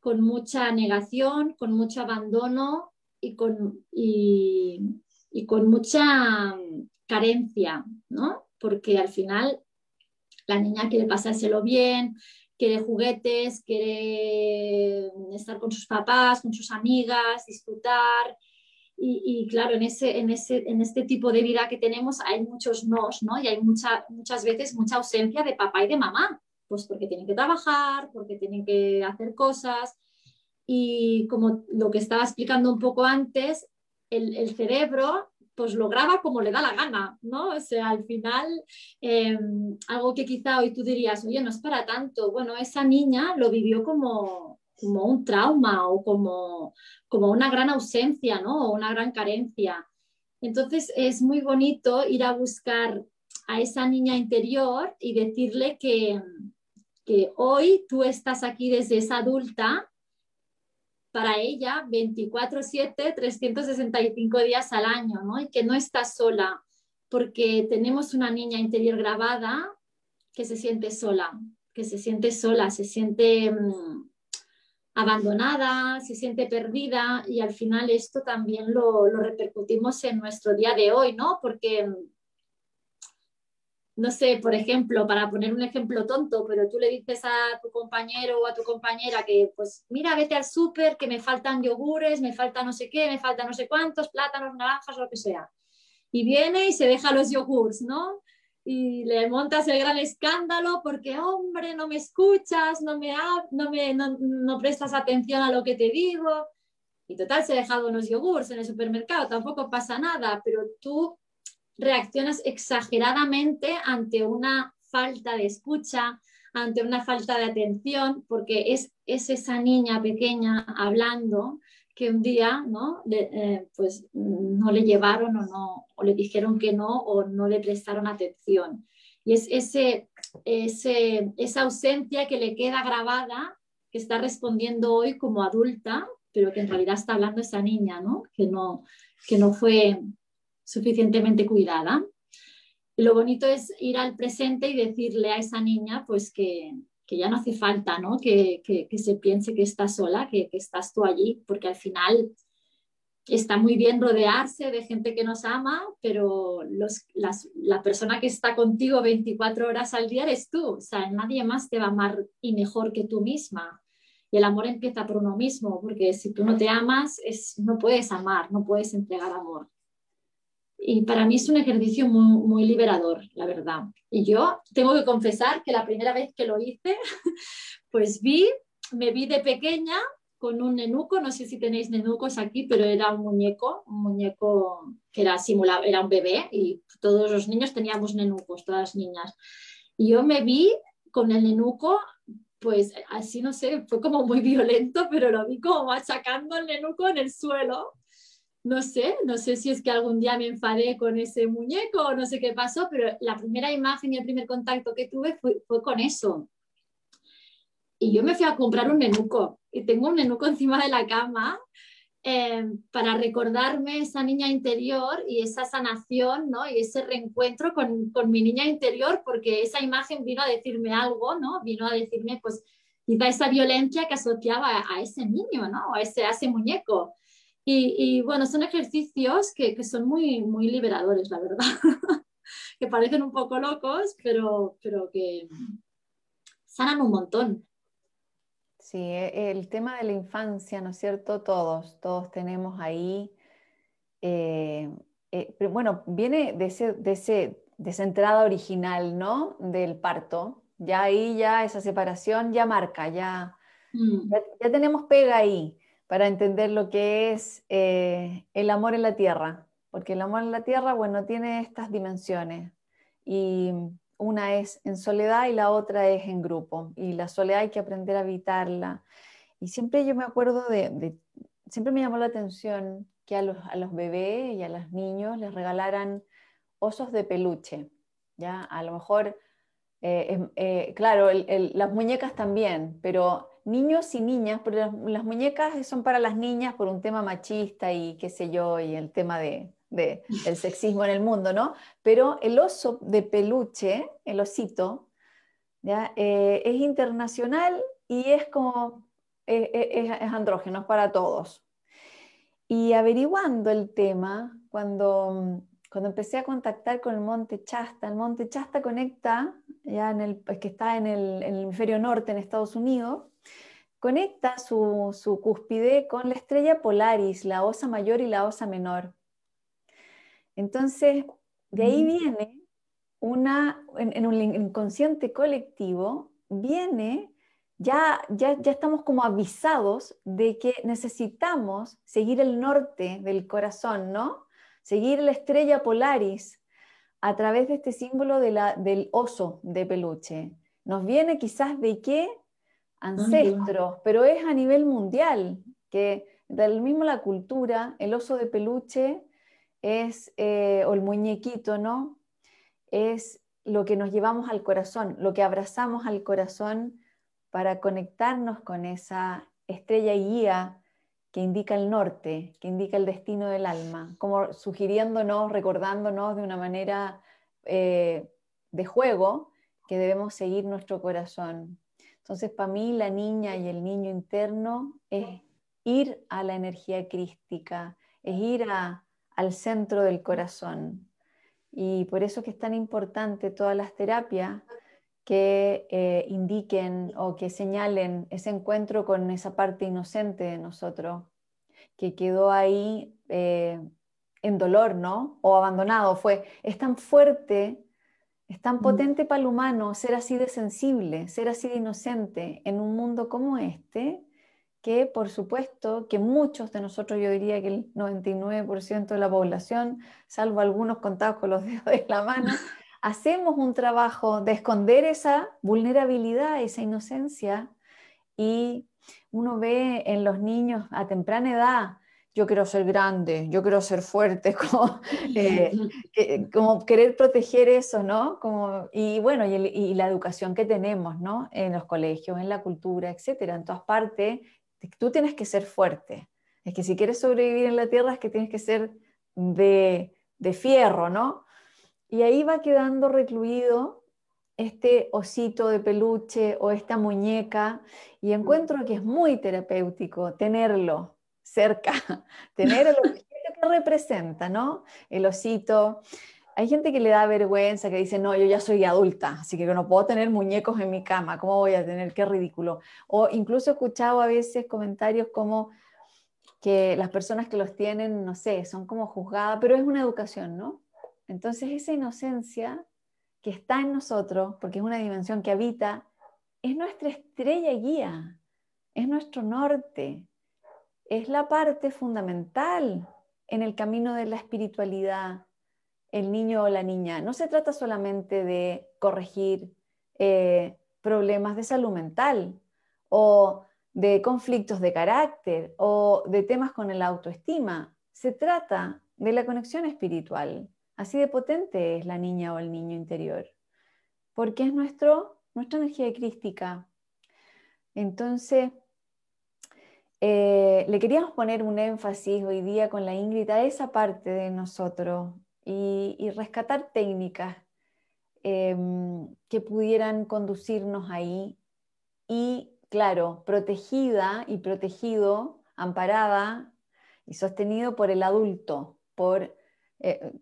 con mucha negación, con mucho abandono y con, y, y con mucha carencia, ¿no? Porque al final la niña quiere pasárselo bien, quiere juguetes, quiere estar con sus papás, con sus amigas, disfrutar. Y, claro, en, ese, en, ese, en este tipo de vida que tenemos hay muchos nos, ¿no? Y hay mucha, muchas veces mucha ausencia de papá y de mamá, pues porque tienen que trabajar, porque tienen que hacer cosas. Y como lo que estaba explicando un poco antes, el cerebro pues lo graba como le da la gana, ¿no? O sea, al final, em, algo que quizá hoy tú dirías, oye, no es para tanto, bueno, esa niña lo vivió como, como un trauma o como, como una gran ausencia, ¿no? O una gran carencia. Entonces es muy bonito ir a buscar a esa niña interior y decirle que, que hoy tú estás aquí desde esa adulta para ella 24/7, 365 días al año, ¿no? Y que no está sola, porque tenemos una niña interior grabada que se siente sola, que se siente sola, se siente mm, abandonada, se siente perdida y al final esto también lo, lo repercutimos en nuestro día de hoy, ¿no? Porque no sé, por ejemplo, para poner un ejemplo tonto, pero tú le dices a tu compañero o a tu compañera que, pues, mira, vete al súper, que me faltan yogures, me falta no sé qué, me falta no sé cuántos, plátanos, naranjas, lo que sea. Y viene y se deja los yogures, ¿no? Y le montas el gran escándalo porque, hombre, no me escuchas, no me, no me no, prestas atención a lo que te digo. Y total, se ha dejado unos yogures en el supermercado, tampoco pasa nada, pero tú reaccionas exageradamente ante una falta de escucha, ante una falta de atención, porque es, es esa niña pequeña hablando que un día ¿no? Eh, pues, no le llevaron o, no, o le dijeron que no o no le prestaron atención. Y es ese, ese, esa ausencia que le queda grabada, que está respondiendo hoy como adulta, pero que en realidad está hablando esa niña, ¿no? Que, no, que no fue suficientemente cuidada. Lo bonito es ir al presente y decirle a esa niña pues que, ya no hace falta ¿no? Que, se piense que está sola, que, estás tú allí, porque al final está muy bien rodearse de gente que nos ama, pero los, la persona que está contigo 24 horas al día eres tú, o sea, nadie más te va a amar y mejor que tú misma. Y el amor empieza por uno mismo, porque si tú no te amas, es, no puedes amar, no puedes entregar amor. Y para mí es un ejercicio muy, muy liberador, la verdad. Y yo tengo que confesar que la primera vez que lo hice, pues vi, me vi de pequeña con un nenuco, no sé si tenéis nenucos aquí, pero era un muñeco, un muñeco que era simulado, era un bebé y todos los niños teníamos nenucos, todas las niñas. Y yo me vi con el nenuco, pues así no sé, fue como muy violento, pero lo vi como machacando el nenuco en el suelo no sé, no sé si es que algún día me enfadé con ese muñeco o no sé qué pasó, pero la primera imagen y el primer contacto que tuve fue, con eso. Y yo me fui a comprar un nenuco y tengo un nenuco encima de la cama eh, para recordarme esa niña interior y esa sanación, ¿no? Y ese reencuentro con, mi niña interior, porque esa imagen vino a decirme algo, ¿no? Vino a decirme, pues, quizá esa violencia que asociaba a, ese niño, ¿no? A ese, a ese muñeco. Y, bueno, son ejercicios que, que, son muy, muy liberadores, la verdad, que parecen un poco locos, pero, pero que sanan un montón. Sí, e, el tema de la infancia, ¿no es cierto? Todos, todos tenemos ahí, eh, eh, pero bueno, viene de, ese, de, ese, de esa entrada original, ¿no? Del parto. Ya ahí, ya esa separación ya marca, ya, mm. ya, ya tenemos pega ahí para entender lo que es eh, el amor en la tierra, porque el amor en la tierra, bueno, tiene estas dimensiones y una es en soledad y la otra es en grupo, y la soledad hay que aprender a evitarla Y siempre yo me acuerdo de, siempre me llamó la atención que a los, a los bebés y a los niños les regalaran osos de peluche. ¿ya? A lo mejor, eh, eh, claro, las muñecas también, pero niños y niñas, porque las, muñecas son para las niñas por un tema machista y qué sé yo, y el tema de, del sexismo en el mundo, ¿no? Pero el oso de peluche, el osito, ¿ya? Eh, es internacional y es como, es, es andrógeno, es para todos. Y averiguando el tema, cuando cuando empecé a contactar con el Monte Chasta, el Monte Chasta conecta, ya en el, que está en el, hemisferio norte en Estados Unidos, conecta su, su, cúspide con la estrella Polaris, la osa mayor y la osa menor. Entonces, de ahí mm. viene una, en, un inconsciente colectivo, viene, ya, ya, ya estamos como avisados de que necesitamos seguir el norte del corazón, ¿no? seguir la estrella Polaris a través de este símbolo del oso de peluche. Nos viene quizás de qué ancestros, pero es a nivel mundial, que del mismo la cultura, el oso de peluche es, eh, o el muñequito, ¿no? Es lo que nos llevamos al corazón, lo que abrazamos al corazón para conectarnos con esa estrella guía que indica el norte, que indica el destino del alma, como sugiriéndonos, recordándonos de una manera eh, de juego que debemos seguir nuestro corazón. Entonces, para mí, la niña y el niño interno es ir a la energía crística, es ir al centro del corazón. Y por eso es que es tan importante todas las terapias que eh, indiquen o que señalen ese encuentro con esa parte inocente de nosotros, que quedó ahí eh, en dolor, ¿no? O abandonado. Fue, es tan fuerte, es tan mm. potente para el humano ser así de sensible, ser así de inocente en un mundo como este, que por supuesto que muchos de nosotros, yo diría que el 99% de la población, salvo algunos contados con los dedos de la mano, hacemos un trabajo de esconder esa vulnerabilidad, esa inocencia y uno ve en los niños a temprana edad, yo quiero ser grande, yo quiero ser fuerte, como, eh, como querer proteger eso, ¿no? Como, y bueno, y, la educación que tenemos, ¿no? En los colegios, en la cultura, etcétera, en todas partes, tú tienes que ser fuerte. Es que si quieres sobrevivir en la tierra es que tienes que ser de, de fierro, ¿no? Y ahí va quedando recluido este osito de peluche o esta muñeca y encuentro que es muy terapéutico tenerlo cerca, tener el objeto que representa, ¿no? El osito. Hay gente que le da vergüenza, que dice, no, yo ya soy adulta, así que no puedo tener muñecos en mi cama, ¿cómo voy a tener? Qué ridículo. O incluso he escuchado a veces comentarios como que las personas que los tienen, no sé, son como juzgadas, pero es una educación, ¿no? Entonces esa inocencia que está en nosotros, porque es una dimensión que habita, es nuestra estrella guía, es nuestro norte, es la parte fundamental en el camino de la espiritualidad, el niño o la niña. No se trata solamente de corregir eh, problemas de salud mental o de conflictos de carácter o de temas con la autoestima. Se trata de la conexión espiritual. Así de potente es la niña o el niño interior, porque es nuestro, nuestra energía crística. Entonces, eh, le queríamos poner un énfasis hoy día con la Ingrid a esa parte de nosotros y, rescatar técnicas em, que pudieran conducirnos ahí y, claro, protegida y protegido, amparada y sostenido por el adulto, por eh,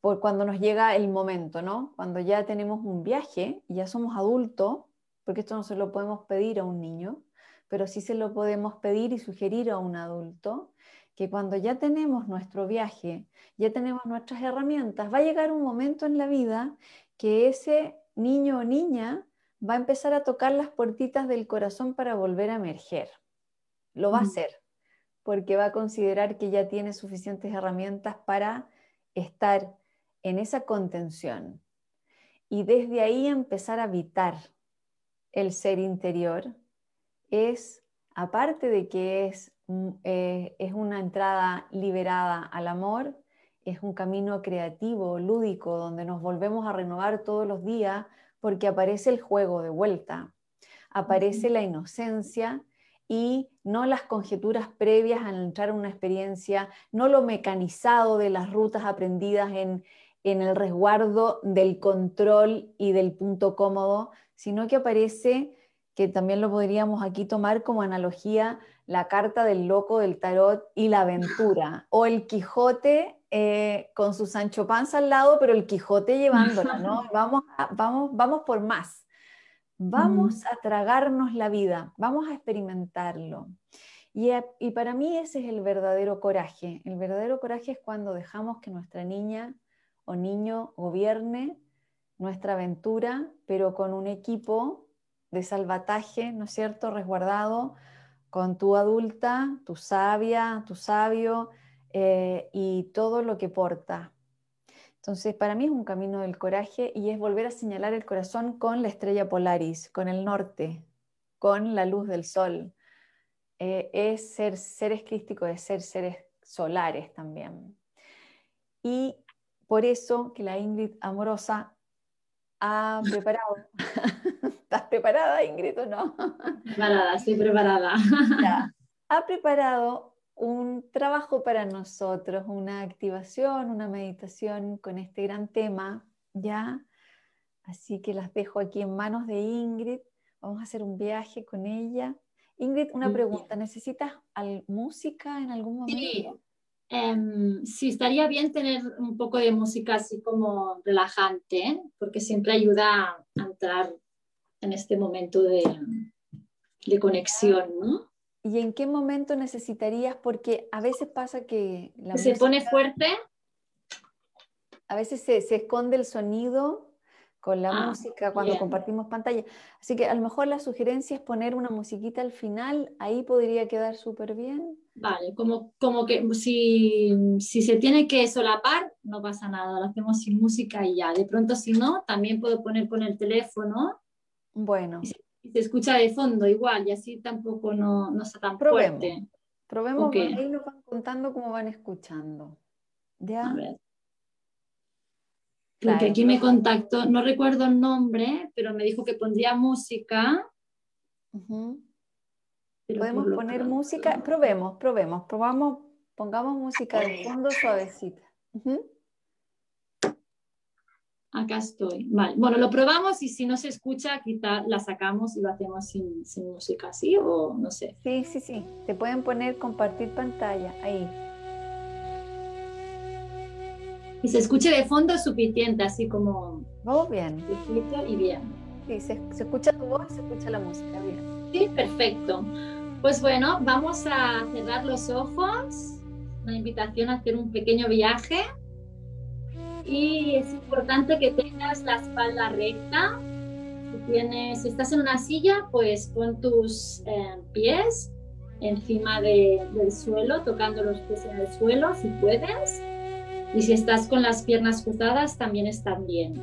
por cuando nos llega el momento, ¿no? Cuando ya tenemos un viaje y ya somos adultos, porque esto no se lo podemos pedir a un niño, pero sí se lo podemos pedir y sugerir a un adulto, que cuando ya tenemos nuestro viaje, ya tenemos nuestras herramientas, va a llegar un momento en la vida que ese niño o niña va a empezar a tocar las puertitas del corazón para volver a emerger. Lo va a hacer, porque va a considerar que ya tiene suficientes herramientas para estar en esa contención y desde ahí empezar a habitar el ser interior es aparte de que es, eh, es una entrada liberada al amor, es un camino creativo, lúdico, donde nos volvemos a renovar todos los días porque aparece el juego de vuelta, aparece la inocencia y no las conjeturas previas al entrar en una experiencia, no lo mecanizado de las rutas aprendidas en, en el resguardo del control y del punto cómodo, sino que aparece, que también lo podríamos aquí tomar como analogía, la carta del loco del tarot y la aventura, o el Quijote eh, con su Sancho Panza al lado, pero el Quijote llevándola, ¿no? Vamos, vamos, vamos por más. Vamos a tragarnos la vida, vamos a experimentarlo. Y, y, para mí ese es el verdadero coraje. El verdadero coraje es cuando dejamos que nuestra niña o niño gobierne nuestra aventura, pero con un equipo de salvataje, ¿no es cierto?, resguardado con tu adulta, tu sabia, tu sabio eh, y todo lo que porta. Entonces, para mí es un camino del coraje y es volver a señalar el corazón con la estrella Polaris, con el norte, con la luz del sol. Eh, es ser seres crísticos, es ser seres solares también. Y por eso que la Ingrid amorosa ha preparado. ¿Estás preparada, Ingrid, o no? Preparada, estoy preparada. Ha preparado un trabajo para nosotros, una activación, una meditación con este gran tema, ¿ya? Así que las dejo aquí en manos de Ingrid. Vamos a hacer un viaje con ella. Ingrid, una pregunta. ¿Necesitas música en algún momento? Sí. Em, sí, estaría bien tener un poco de música así como relajante, porque siempre ayuda a entrar en este momento de, de conexión, ¿no? ¿Y en qué momento necesitarías? Porque a veces pasa que... La ¿Se pone fuerte? A veces se, se, esconde el sonido con la ah, música cuando compartimos pantalla. Así que a lo mejor la sugerencia es poner una musiquita al final, ahí podría quedar súper bien. Vale, como, como que si, si, se tiene que solapar, no pasa nada, lo hacemos sin música y ya. De pronto si no, también puedo poner con el teléfono. Bueno se escucha de fondo igual y así tampoco no, no está tan Probemos. fuerte. Probemos, ahí nos van contando cómo van escuchando. ¿Ya? A ver. Porque aquí me contactó, no recuerdo el nombre, pero me dijo que pondría música. Podemos poner música, probemos, probemos, probamos, pongamos música de fondo suavecita. Acá estoy. Vale. Bueno, lo probamos y si no se escucha, quizá la sacamos y lo hacemos sin, música, ¿sí? O no sé. Sí, sí, sí. Te pueden poner compartir pantalla ahí. Y se escuche de fondo suficiente, así como. Vamos bien. Y bien. Sí, se, se escucha tu voz y se escucha la música, bien. Sí, perfecto. Pues bueno, vamos a cerrar los ojos. Una invitación a hacer un pequeño viaje y es importante que tengas la espalda recta. Si, tienes, si estás en una silla, pues pon tus eh, pies encima del suelo, tocando los pies en el suelo si puedes. Y si estás con las piernas cruzadas, también están bien.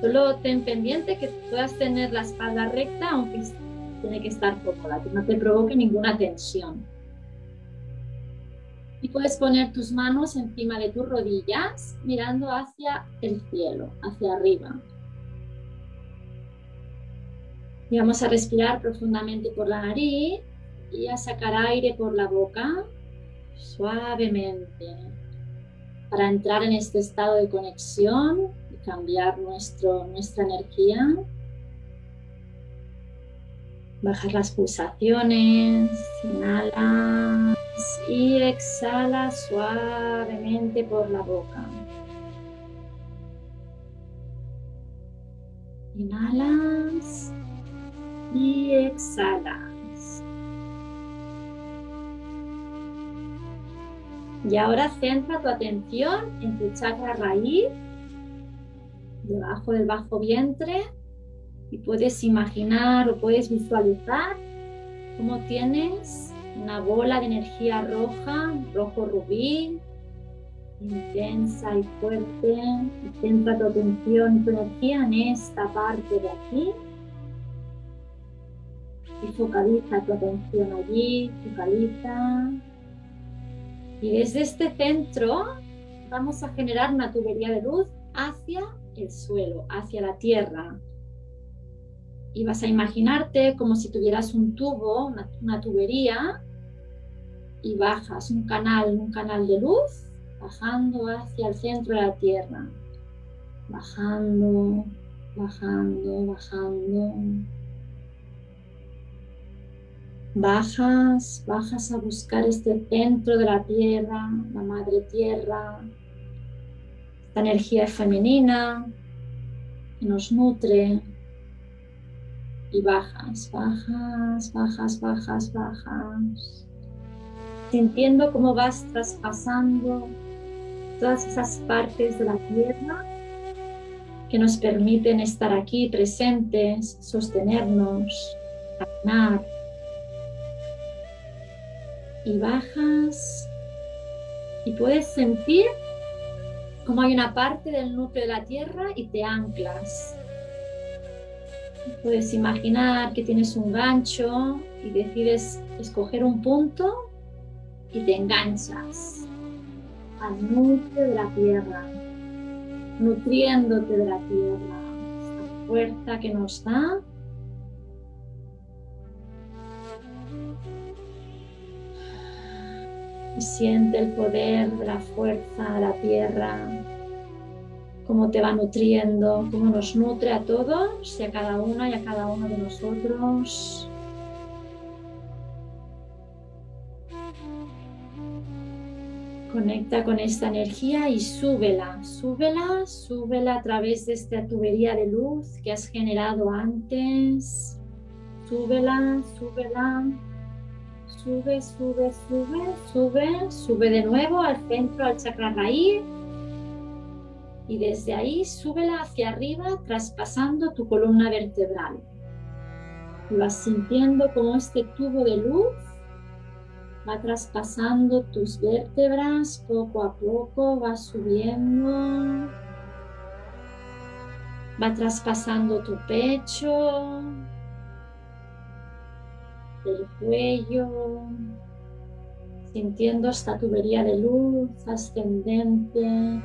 Solo ten pendiente que puedas tener la espalda recta, aunque tiene que estar cómoda, que no te provoque ninguna tensión. Y puedes poner tus manos encima de tus rodillas, mirando hacia el cielo, hacia arriba. Y vamos a respirar profundamente por la nariz y a sacar aire por la boca suavemente para entrar en este estado de conexión y cambiar nuestro, nuestra energía. Bajar las pulsaciones, inhala y exhala suavemente por la boca. Inhalas y exhalas. Y ahora centra tu atención en tu chakra raíz, debajo del bajo vientre, y puedes imaginar o puedes visualizar cómo tienes una bola de energía roja, rojo rubí, intensa y fuerte. Centra tu atención tu energía en esta parte de aquí. y focaliza tu atención allí, focaliza. Y desde este centro vamos a generar una tubería de luz hacia el suelo, hacia la tierra. Y vas a imaginarte como si tuvieras un tubo, una, tubería, y bajas un canal, un canal de luz, bajando hacia el centro de la tierra. Bajando, bajando, bajando. Bajas, bajas a buscar este centro de la tierra, la madre tierra, esta energía femenina que nos nutre. Y bajas, bajas, bajas, bajas, bajas. Sintiendo cómo vas traspasando todas esas partes de la tierra que nos permiten estar aquí presentes, sostenernos, caminar. Y bajas y puedes sentir como hay una parte del núcleo de la Tierra y te anclas. Puedes imaginar que tienes un gancho y decides escoger un punto y te enganchas al núcleo de la Tierra nutriéndote de la tierra, esta fuerza que nos da. Y siente el poder de la fuerza de la tierra, cómo te va nutriendo, cómo nos nutre a todos y a cada una y a cada uno de nosotros. Conecta con esta energía y súbela, súbela, súbela a través de esta tubería de luz que has generado antes. Súbela, súbela. Sube, sube, sube, sube, sube de nuevo al centro, al chakra raíz. Y desde ahí súbela hacia arriba, traspasando tu columna vertebral. Vas sintiendo como este tubo de luz va traspasando tus vértebras poco a poco, va subiendo, va traspasando tu pecho, el cuello, sintiendo esta tubería de luz ascendente,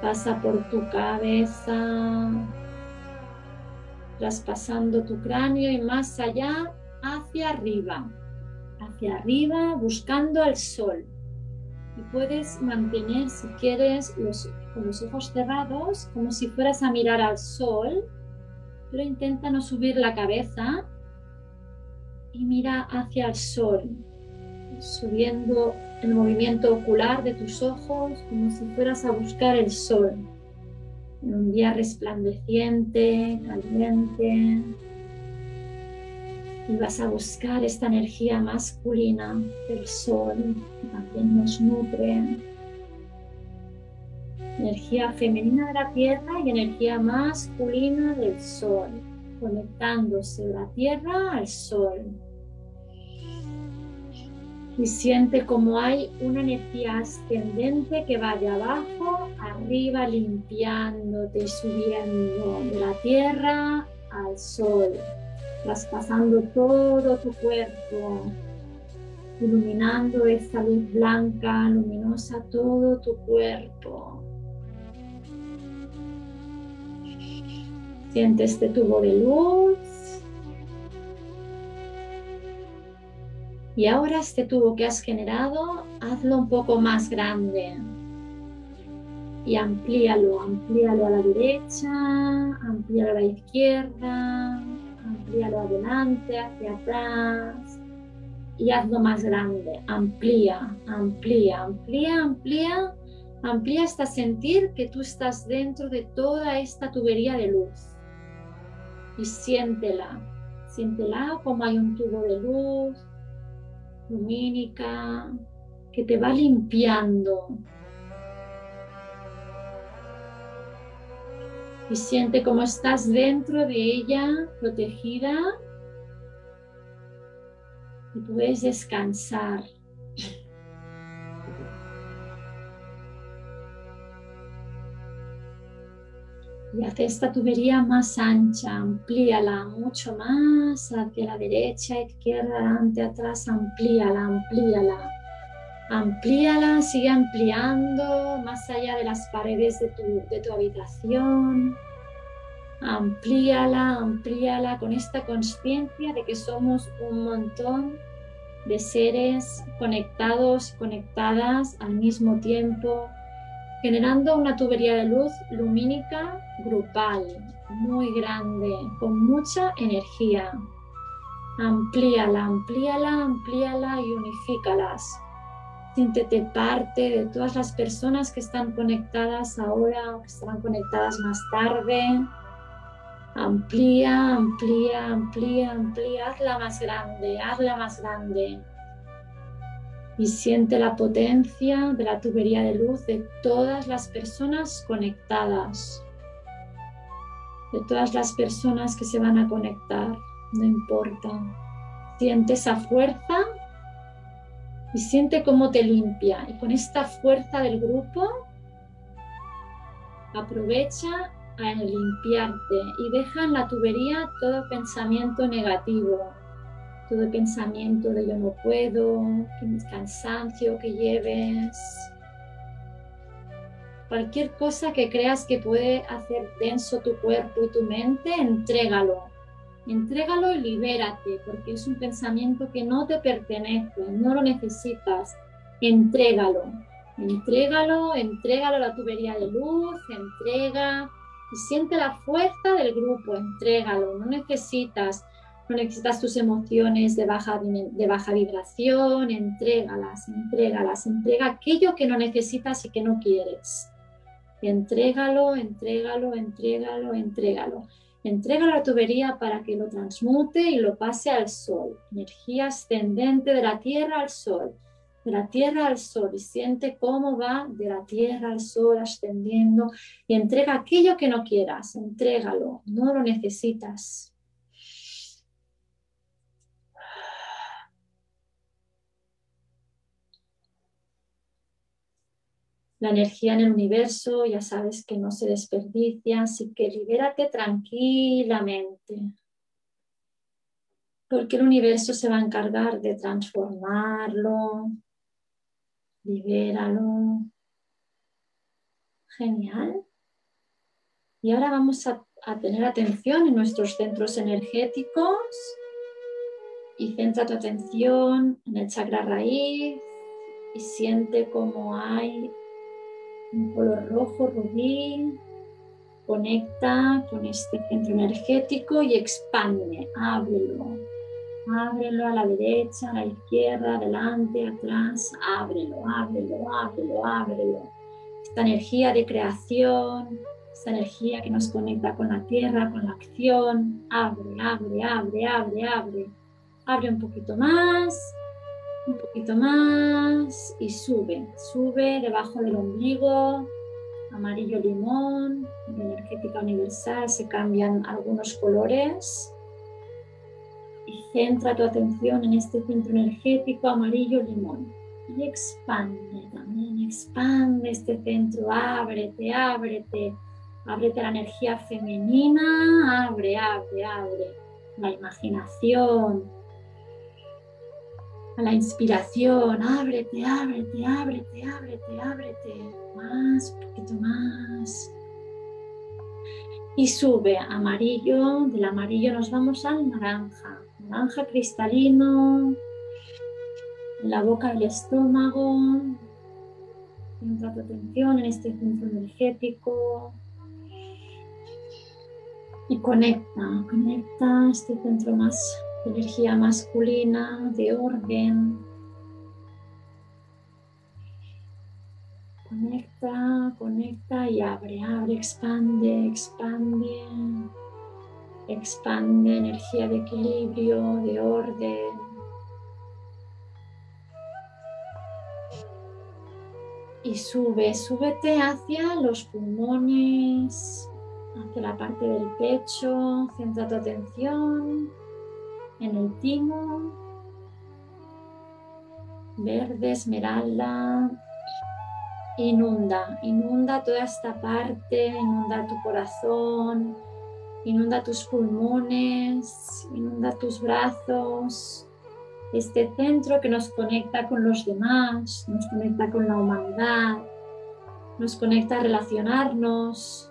pasa por tu cabeza, traspasando tu cráneo y más allá hacia arriba. Hacia arriba buscando al sol. Y puedes mantener, si quieres, los, con los ojos cerrados, como si fueras a mirar al sol, pero intenta no subir la cabeza y mira hacia el sol, subiendo el movimiento ocular de tus ojos como si fueras a buscar el sol. En un día resplandeciente, caliente, y vas a buscar esta energía masculina del sol que también nos nutre. Energía femenina de la tierra y energía masculina del sol, conectándose la tierra al sol. Y siente como hay una energía ascendente que va de abajo arriba, limpiándote, subiendo de la tierra al sol traspasando todo tu cuerpo, iluminando esta luz blanca, luminosa, todo tu cuerpo. Siente este tubo de luz. Y ahora este tubo que has generado, hazlo un poco más grande. Y amplíalo, amplíalo a la derecha, amplíalo a la izquierda, amplíalo adelante, hacia atrás y hazlo más grande. Amplía, amplía, amplía, amplía, amplía hasta sentir que tú estás dentro de toda esta tubería de luz. Y siéntela, siéntela como hay un tubo de luz lumínica que te va limpiando, y siente cómo estás dentro de ella, protegida, y puedes descansar. Y hace esta tubería más ancha, amplíala mucho más hacia la derecha, izquierda, adelante, atrás, amplíala, amplíala. Amplíala, sigue ampliando más allá de las paredes de tu, de tu habitación. Amplíala, amplíala con esta conciencia de que somos un montón de seres conectados, conectadas al mismo tiempo, generando una tubería de luz lumínica grupal, muy grande, con mucha energía. Amplíala, amplíala, amplíala y unifícalas. Siéntete parte de todas las personas que están conectadas ahora o que estarán conectadas más tarde. Amplía, amplía, amplía, amplía, hazla más grande, hazla más grande y siente la potencia de la tubería de luz de todas las personas conectadas, de todas las personas que se van a conectar, no importa. Siente esa fuerza y siente cómo te limpia. Y con esta fuerza del grupo, aprovecha a limpiarte y deja en la tubería todo pensamiento negativo, todo pensamiento de yo no puedo, cansancio que lleves, cualquier cosa que creas que puede hacer denso tu cuerpo y tu mente, entrégalo. Entrégalo y libérate, porque es un pensamiento que no te pertenece, no lo necesitas. Entrégalo, entrégalo, entrégalo a la tubería de luz, entrega y siente la fuerza del grupo, entrégalo, no necesitas necesitas tus emociones de baja, de baja vibración, entrégalas, entrégalas, entrega aquello que no necesitas y que no quieres. Entrégalo, entrégalo, entrégalo, entrégalo. Entrégalo a la tubería para que lo transmute y lo pase al sol. Energía ascendente de la tierra al sol, de la tierra al sol. Y siente cómo va de la tierra al sol ascendiendo. Y entrega aquello que no quieras. Entrégalo, no lo necesitas. La energía en el universo ya sabes que no se desperdicia, así que libérate tranquilamente. Porque el universo se va a encargar de transformarlo. Libéralo. Genial. Y ahora vamos a, tener atención en nuestros centros energéticos y centra tu atención en el chakra raíz y siente cómo hay un color rojo rubí, conecta con este centro energético y expande, ábrelo, ábrelo a la derecha, a la izquierda, adelante, atrás, ábrelo, ábrelo, ábrelo, ábrelo. Esta energía de creación, esta energía que nos conecta con la tierra, con la acción, abre, abre, abre, abre, abre. Abre un poquito más, un poquito más y sube, sube debajo del ombligo, amarillo limón, en energética universal se cambian algunos colores. Y centra tu atención en este centro energético amarillo limón. Y expande también, expande este centro, ábrete, ábrete, ábrete la energía femenina, abre, abre, abre, la imaginación, la inspiración. Ábrete, ábrete, ábrete, ábrete, ábrete. Más, un poquito más. Y sube amarillo. Del amarillo nos vamos al naranja. Naranja cristalino. En la boca del estómago. Centra tu atención en este centro energético. Y conecta, conecta este centro más energía masculina de orden. Conecta, conecta y abre, abre, expande, expande. Expande energía de equilibrio, de orden. Y sube, súbete hacia los pulmones, hacia la parte del pecho, centra tu atención en el timo, verde, esmeralda, inunda, inunda toda esta parte, inunda tu corazón, inunda tus pulmones, inunda tus brazos, este centro que nos conecta con los demás, nos conecta con la humanidad, nos conecta a relacionarnos,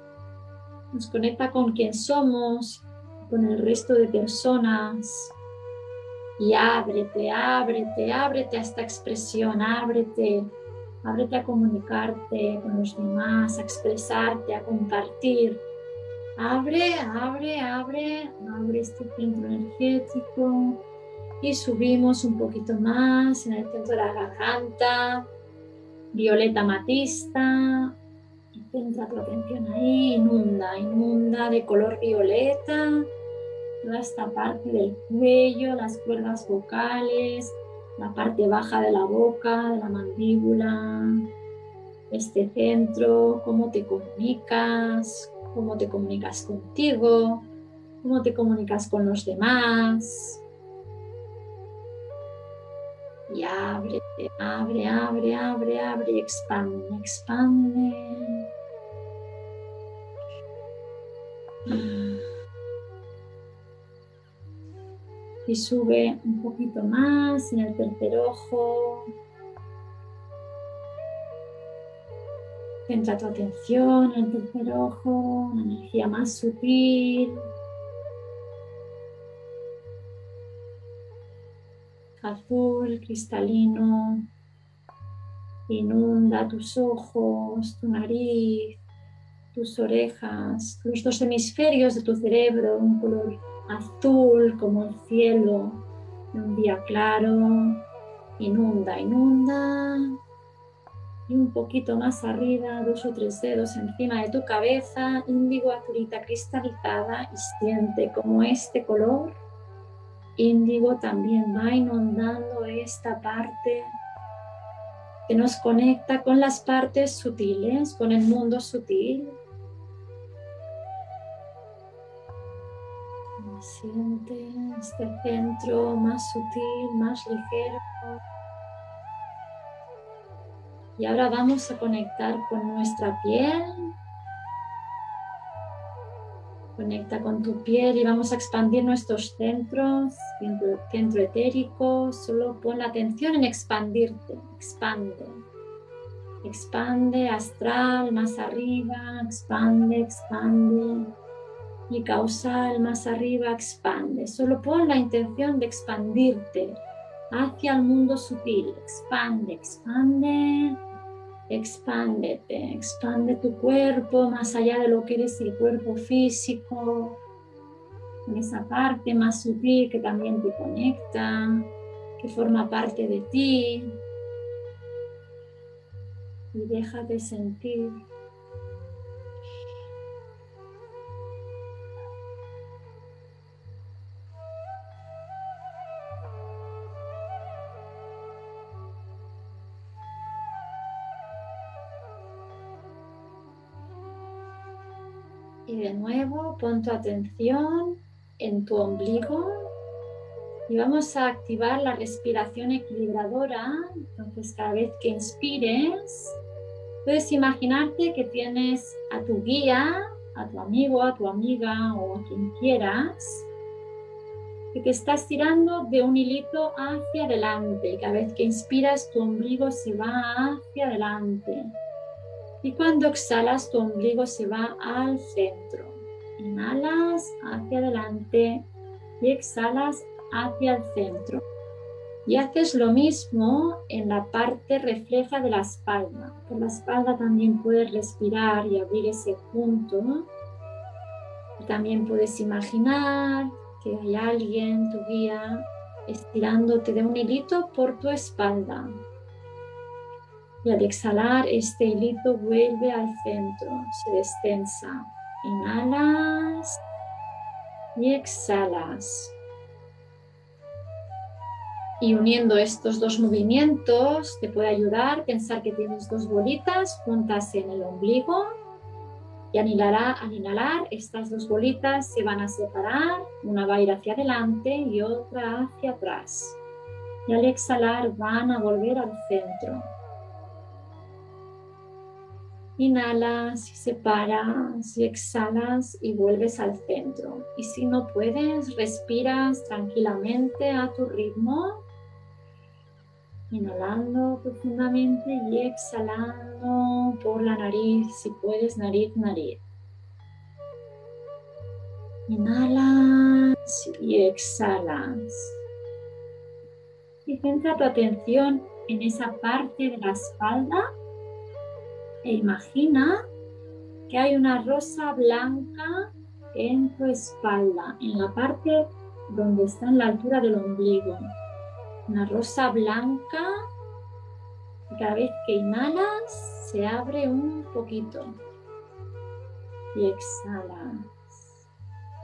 nos conecta con quien somos, con el resto de personas. Y ábrete, ábrete, ábrete a esta expresión, ábrete, ábrete a comunicarte con los demás, a expresarte, a compartir. Abre, abre, abre, abre este centro energético y subimos un poquito más en el centro de la garganta, violeta matista, centra tu atención ahí, inunda, inunda de color violeta toda esta parte del cuello, las cuerdas vocales, la parte baja de la boca, de la mandíbula, este centro, cómo te comunicas, cómo te comunicas contigo, cómo te comunicas con los demás, y abre, abre, abre, abre, abre, expande, expande. Y sube un poquito más en el tercer ojo. Centra tu atención en el tercer ojo, una energía más sutil. azul cristalino inunda tus ojos, tu nariz, tus orejas, los dos hemisferios de tu cerebro, un color azul como el cielo de un día claro, inunda, inunda. Y un poquito más arriba, dos o tres dedos encima de tu cabeza, índigo azulita cristalizada y siente como este color índigo también va inundando esta parte que nos conecta con las partes sutiles, con el mundo sutil. Siente este centro más sutil, más ligero. Y ahora vamos a conectar con nuestra piel, Conecta con tu piel y vamos a expandir nuestros centros, centro, etérico. Solo pon la atención en expandirte, expande. Expande astral más arriba, expande, expande. Y causal más arriba, expande. Solo pon la intención de expandirte hacia el mundo sutil. Expande, expande expándete, expande tu cuerpo más allá de lo que eres el cuerpo físico, en esa parte más sutil que también te conecta, que forma parte de ti. Y déjate sentir. De nuevo pon tu atención en tu ombligo y vamos a activar la respiración equilibradora. Entonces cada vez que inspires, puedes imaginarte que tienes a tu guía, a tu amigo, a tu amiga o a quien quieras, que te estás tirando de un hilito hacia adelante. Cada vez que inspiras, tu ombligo se va hacia adelante. Y cuando exhalas, tu ombligo se va al centro. Inhalas hacia adelante y exhalas hacia el centro. Y haces lo mismo en la parte refleja de la espalda. Por la espalda también puedes respirar y abrir ese punto. también puedes imaginar que hay alguien, tu guía, estirándote de un hilito por tu espalda. Y al exhalar, este hilito vuelve al centro, se destensa. Inhalas y exhalas. Y uniendo estos dos movimientos te puede ayudar a pensar que tienes dos bolitas juntas en el ombligo y al inhalar, al inhalar estas dos bolitas se van a separar, una va a ir hacia adelante y otra hacia atrás. Y al exhalar van a volver al centro. Inhalas separas y exhalas y vuelves al centro. Y si no puedes, respiras tranquilamente a tu ritmo. Inhalando profundamente y exhalando por la nariz, si puedes, nariz, nariz. Inhalas y exhalas. Y centra tu atención en esa parte de la espalda e imagina que hay una rosa blanca en tu espalda, en la parte donde está en la altura del ombligo. Una rosa blanca y cada vez que inhalas se abre un poquito y exhalas.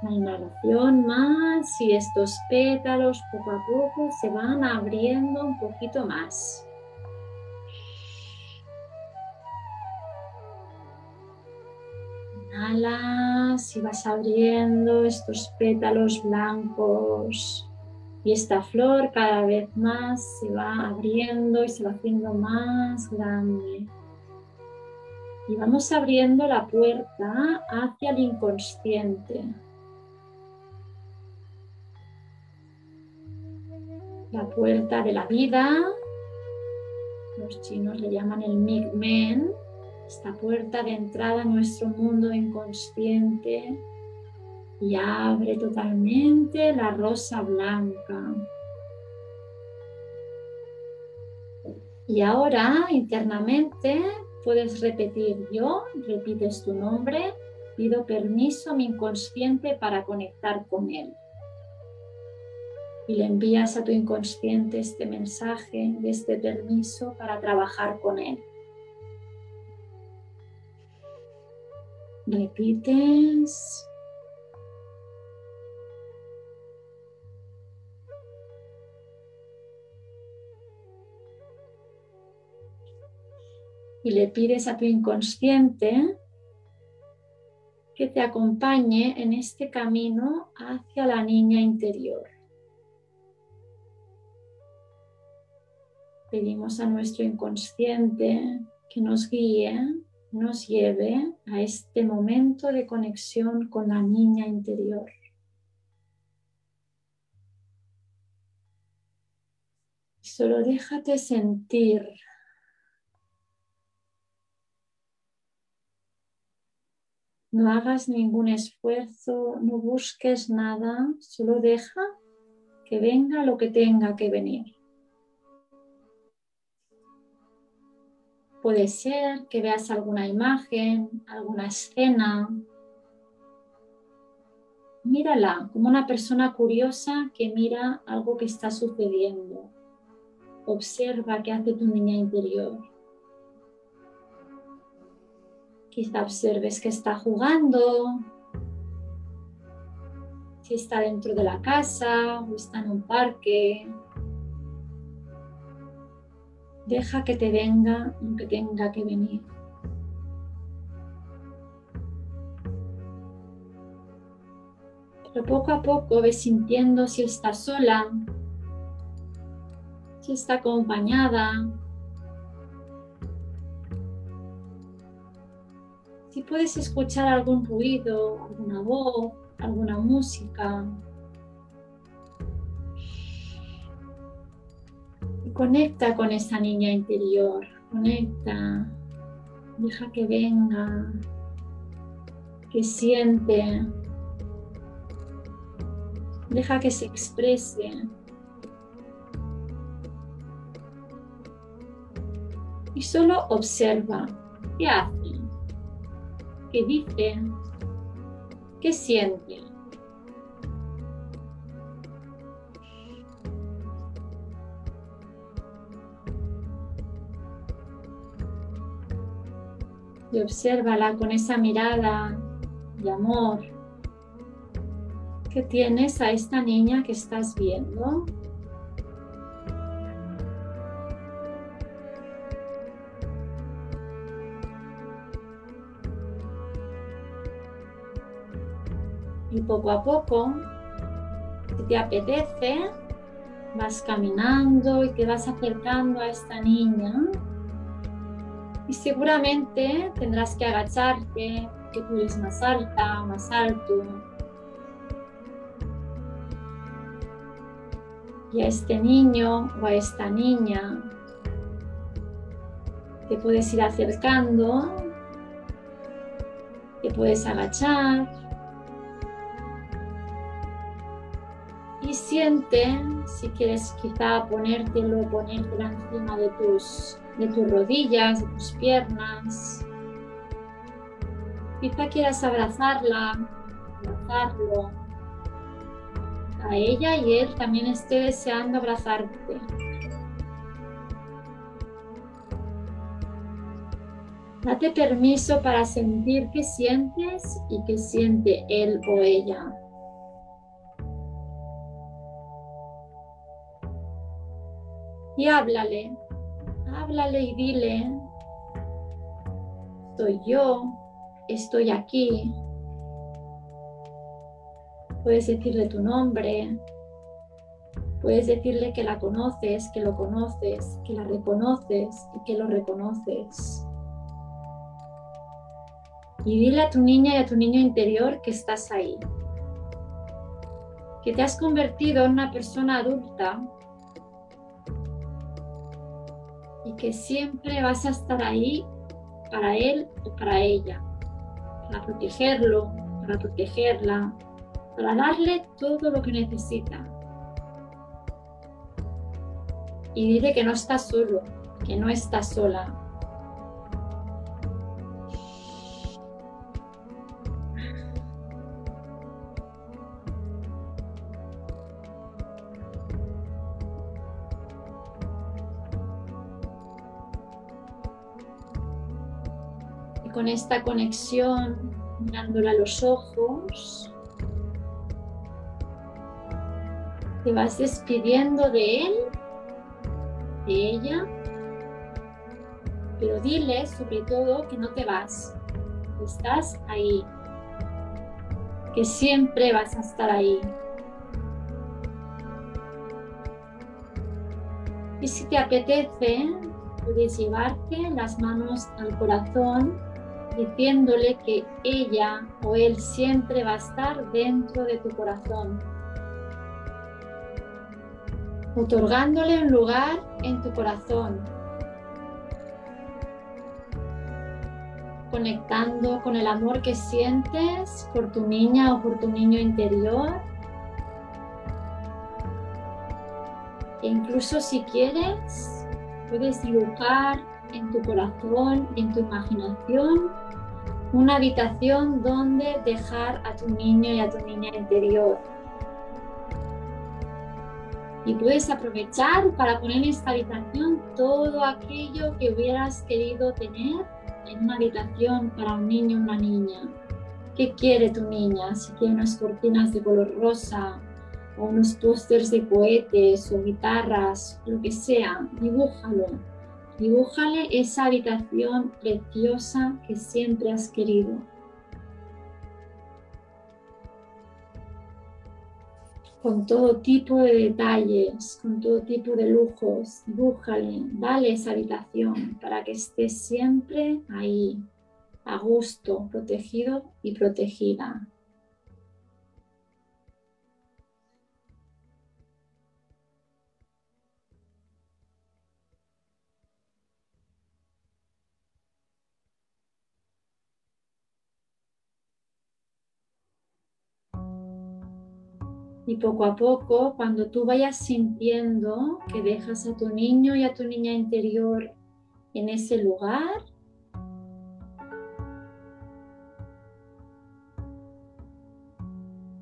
La inhalación más y estos pétalos poco a poco se van abriendo un poquito más. Inhalas y vas abriendo estos pétalos blancos y esta flor cada vez más se va abriendo y se va haciendo más grande. Y vamos abriendo la puerta hacia el inconsciente. La puerta de la vida, los chinos le llaman el Migmen, esta puerta de entrada a nuestro mundo inconsciente y abre totalmente la rosa blanca. Y ahora internamente puedes repetir yo, repites tu nombre, pido permiso a mi inconsciente para conectar con él. Y le envías a tu inconsciente este mensaje de este permiso para trabajar con él. Repites. Y le pides a tu inconsciente que te acompañe en este camino hacia la niña interior. Pedimos a nuestro inconsciente que nos guíe nos lleve a este momento de conexión con la niña interior. Solo déjate sentir. No hagas ningún esfuerzo, no busques nada, solo deja que venga lo que tenga que venir. Puede ser que veas alguna imagen, alguna escena. Mírala como una persona curiosa que mira algo que está sucediendo. Observa qué hace tu niña interior. Quizá observes que está jugando, si está dentro de la casa o está en un parque, Deja que te venga lo que tenga que venir. Pero poco a poco ves sintiendo si está sola, si está acompañada, si puedes escuchar algún ruido, alguna voz, alguna música. Conecta con esa niña interior, conecta, deja que venga, que siente, deja que se exprese. Y solo observa qué hace, qué dice, qué siente. Y obsérvala con esa mirada de amor que tienes a esta niña que estás viendo. Y poco a poco, si te apetece, vas caminando y te vas acercando a esta niña Y seguramente tendrás que agacharte, que tú eres más alta, más alto. Y a este niño o a esta niña te puedes ir acercando, te puedes agachar y siente si quieres quizá ponértelo, ponértela encima de tus, de tus rodillas, de tus piernas. Quizá quieras abrazarla, abrazarlo a ella y él también esté deseando abrazarte. Date permiso para sentir qué sientes y qué siente él o ella. Y háblale, háblale y dile, soy yo, estoy aquí. Puedes decirle tu nombre, puedes decirle que la conoces, que lo conoces, que la reconoces y que lo reconoces. Y dile a tu niña y a tu niño interior que estás ahí, que te has convertido en una persona adulta y que siempre vas a estar ahí para él o para ella, para protegerlo, para protegerla, para darle todo lo que necesita. Y dile que no está solo, que no está sola, con esta conexión, mirándola a los ojos, te vas despidiendo de él, de ella, pero dile sobre todo que no te vas, que estás ahí, que siempre vas a estar ahí. Y si te apetece, puedes llevarte las manos al corazón diciéndole que ella o él siempre va a estar dentro de tu corazón, otorgándole un lugar en tu corazón, conectando con el amor que sientes por tu niña o por tu niño interior. E incluso si quieres, puedes dibujar en tu corazón, en tu imaginación, una habitación donde dejar a tu niño y a tu niña interior. Y puedes aprovechar para poner en esta habitación todo aquello que hubieras querido tener en una habitación para un niño o una niña. ¿Qué quiere tu niña? Si quiere unas cortinas de color rosa o unos pósters de cohetes o guitarras, lo que sea, dibújalo Dibújale esa habitación preciosa que siempre has querido. Con todo tipo de detalles, con todo tipo de lujos, dibújale, dale esa habitación para que esté siempre ahí, a gusto, protegido y protegida. Y poco a poco, cuando tú vayas sintiendo que dejas a tu niño y a tu niña interior en ese lugar,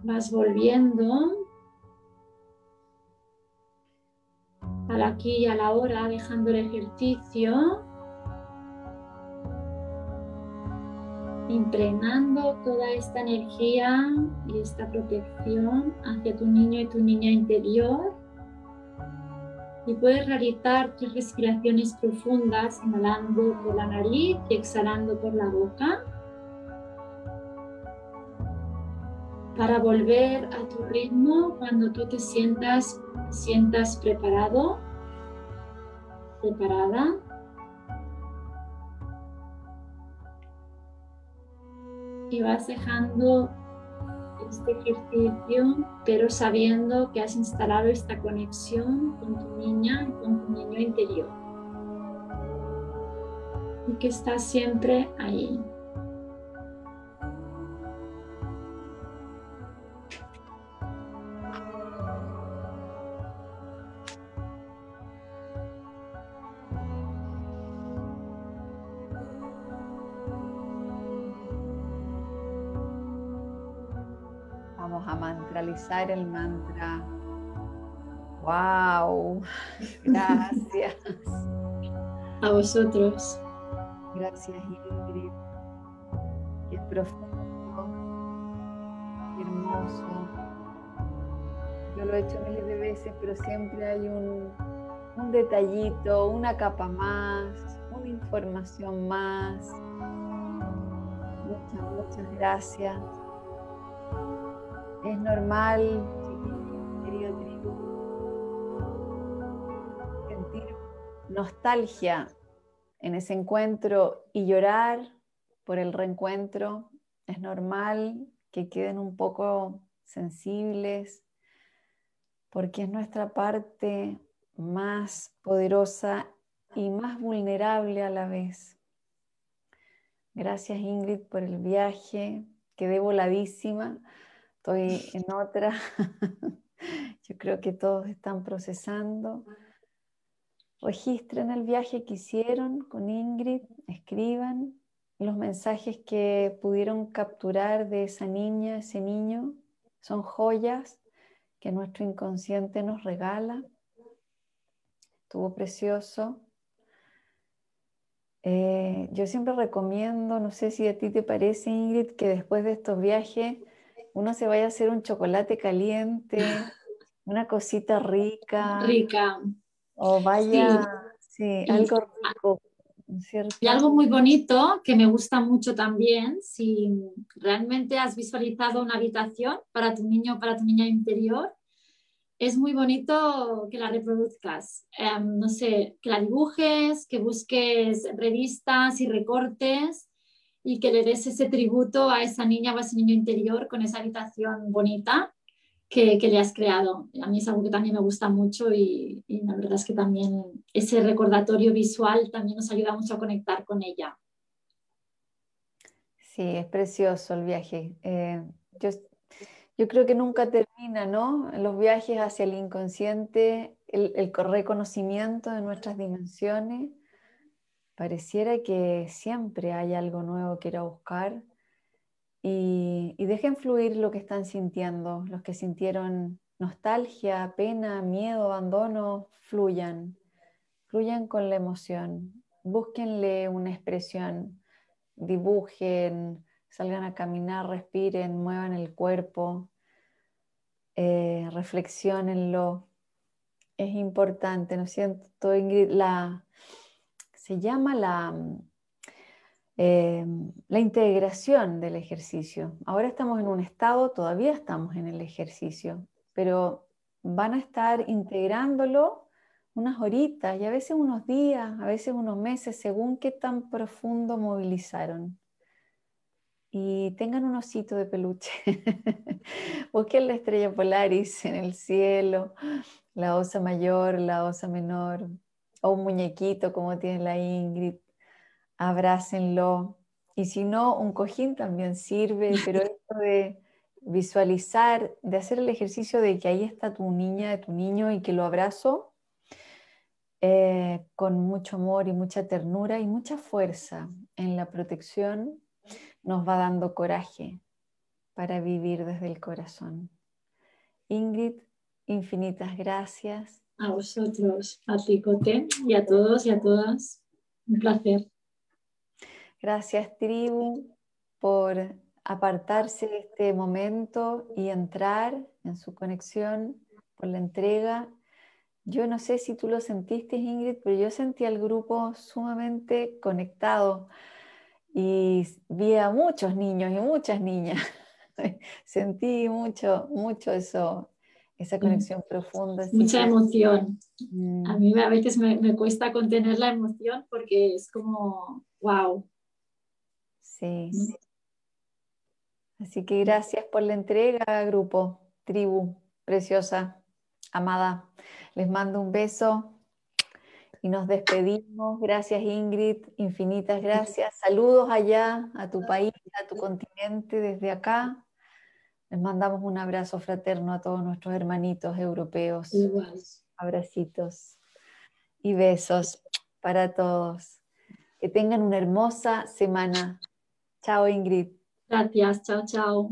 vas volviendo al aquí y a la hora, dejando el ejercicio impregnando toda esta energía y esta protección hacia tu niño y tu niña interior. Y puedes realizar tres respiraciones profundas, inhalando por la nariz y exhalando por la boca. Para volver a tu ritmo cuando tú te sientas, sientas preparado, preparada. Y vas dejando este ejercicio, pero sabiendo que has instalado esta conexión con tu niña y con tu niño interior. Y que estás siempre ahí. El mantra. ¡Wow! Gracias. A vosotros. Gracias, Ingrid. Qué profundo, qué hermoso. Yo lo he hecho miles de veces, pero siempre hay un, un detallito, una capa más, una información más. Muchas, muchas gracias. Es normal, querido tribu, sentir nostalgia en ese encuentro y llorar por el reencuentro. Es normal que queden un poco sensibles porque es nuestra parte más poderosa y más vulnerable a la vez. Gracias Ingrid por el viaje, quedé voladísima estoy en otra. Yo creo que todos están procesando. Registren el viaje que hicieron con Ingrid, escriban los mensajes que pudieron capturar de esa niña, ese niño. Son joyas que nuestro inconsciente nos regala. Estuvo precioso. Eh, yo siempre recomiendo, no sé si a ti te parece, Ingrid, que después de estos viajes uno se vaya a hacer un chocolate caliente, una cosita rica. Rica. O vaya, sí, algo rico. Y algo muy bonito que me gusta mucho también, si realmente has visualizado una habitación para tu niño, para tu niña interior, es muy bonito que la reproduzcas. Em, no sé, que la dibujes, que busques revistas y recortes y que le des ese tributo a esa niña o a ese niño interior con esa habitación bonita que, que le has creado. A mí es algo que también me gusta mucho y, la verdad es que también ese recordatorio visual también nos ayuda mucho a conectar con ella. Sí, es precioso el viaje. Eh, yo, yo, creo que nunca termina, ¿no? Los viajes hacia el inconsciente, el, el reconocimiento de nuestras dimensiones Pareciera que siempre hay algo nuevo que ir a buscar y, dejen fluir lo que están sintiendo. Los que sintieron nostalgia, pena, miedo, abandono, fluyan. Fluyan con la emoción. Búsquenle una expresión. Dibujen, salgan a caminar, respiren, muevan el cuerpo, eh, reflexionenlo. Es importante, ¿no siento, Ingrid? La, se llama la, em, la integración del ejercicio. Ahora estamos en un estado, todavía estamos en el ejercicio, pero van a estar integrándolo unas horitas y a veces unos días, a veces unos meses, según qué tan profundo movilizaron. Y tengan un osito de peluche. Busquen la estrella Polaris en el cielo, la osa mayor, la osa menor, o un muñequito como tiene la Ingrid, abrácenlo. Y si no, un cojín también sirve, pero esto de visualizar, de hacer el ejercicio de que ahí está tu niña, de tu niño y que lo abrazo eh, con mucho amor y mucha ternura y mucha fuerza en la protección, nos va dando coraje para vivir desde el corazón. Ingrid, infinitas gracias a vosotros, a ti, y a todos y a todas. Un placer. Gracias, tribu, por apartarse de este momento y entrar en su conexión por la entrega. Yo no sé si tú lo sentiste, Ingrid, pero yo sentí al grupo sumamente conectado y vi a muchos niños y muchas niñas. sentí mucho, mucho eso, esa conexión profunda. Mucha emoción. Mm. A mí a veces me, cuesta contener la emoción porque es como, wow. Sí. Así que gracias por la entrega, grupo, tribu, preciosa, amada. Les mando un beso y nos despedimos. Gracias Ingrid, infinitas gracias. Saludos allá a tu país, a tu continente desde acá. Les mandamos un abrazo fraterno a todos nuestros hermanitos europeos. Igual. Abracitos y besos para todos. Que tengan una hermosa semana. Chao Ingrid. Gracias, chao, chao.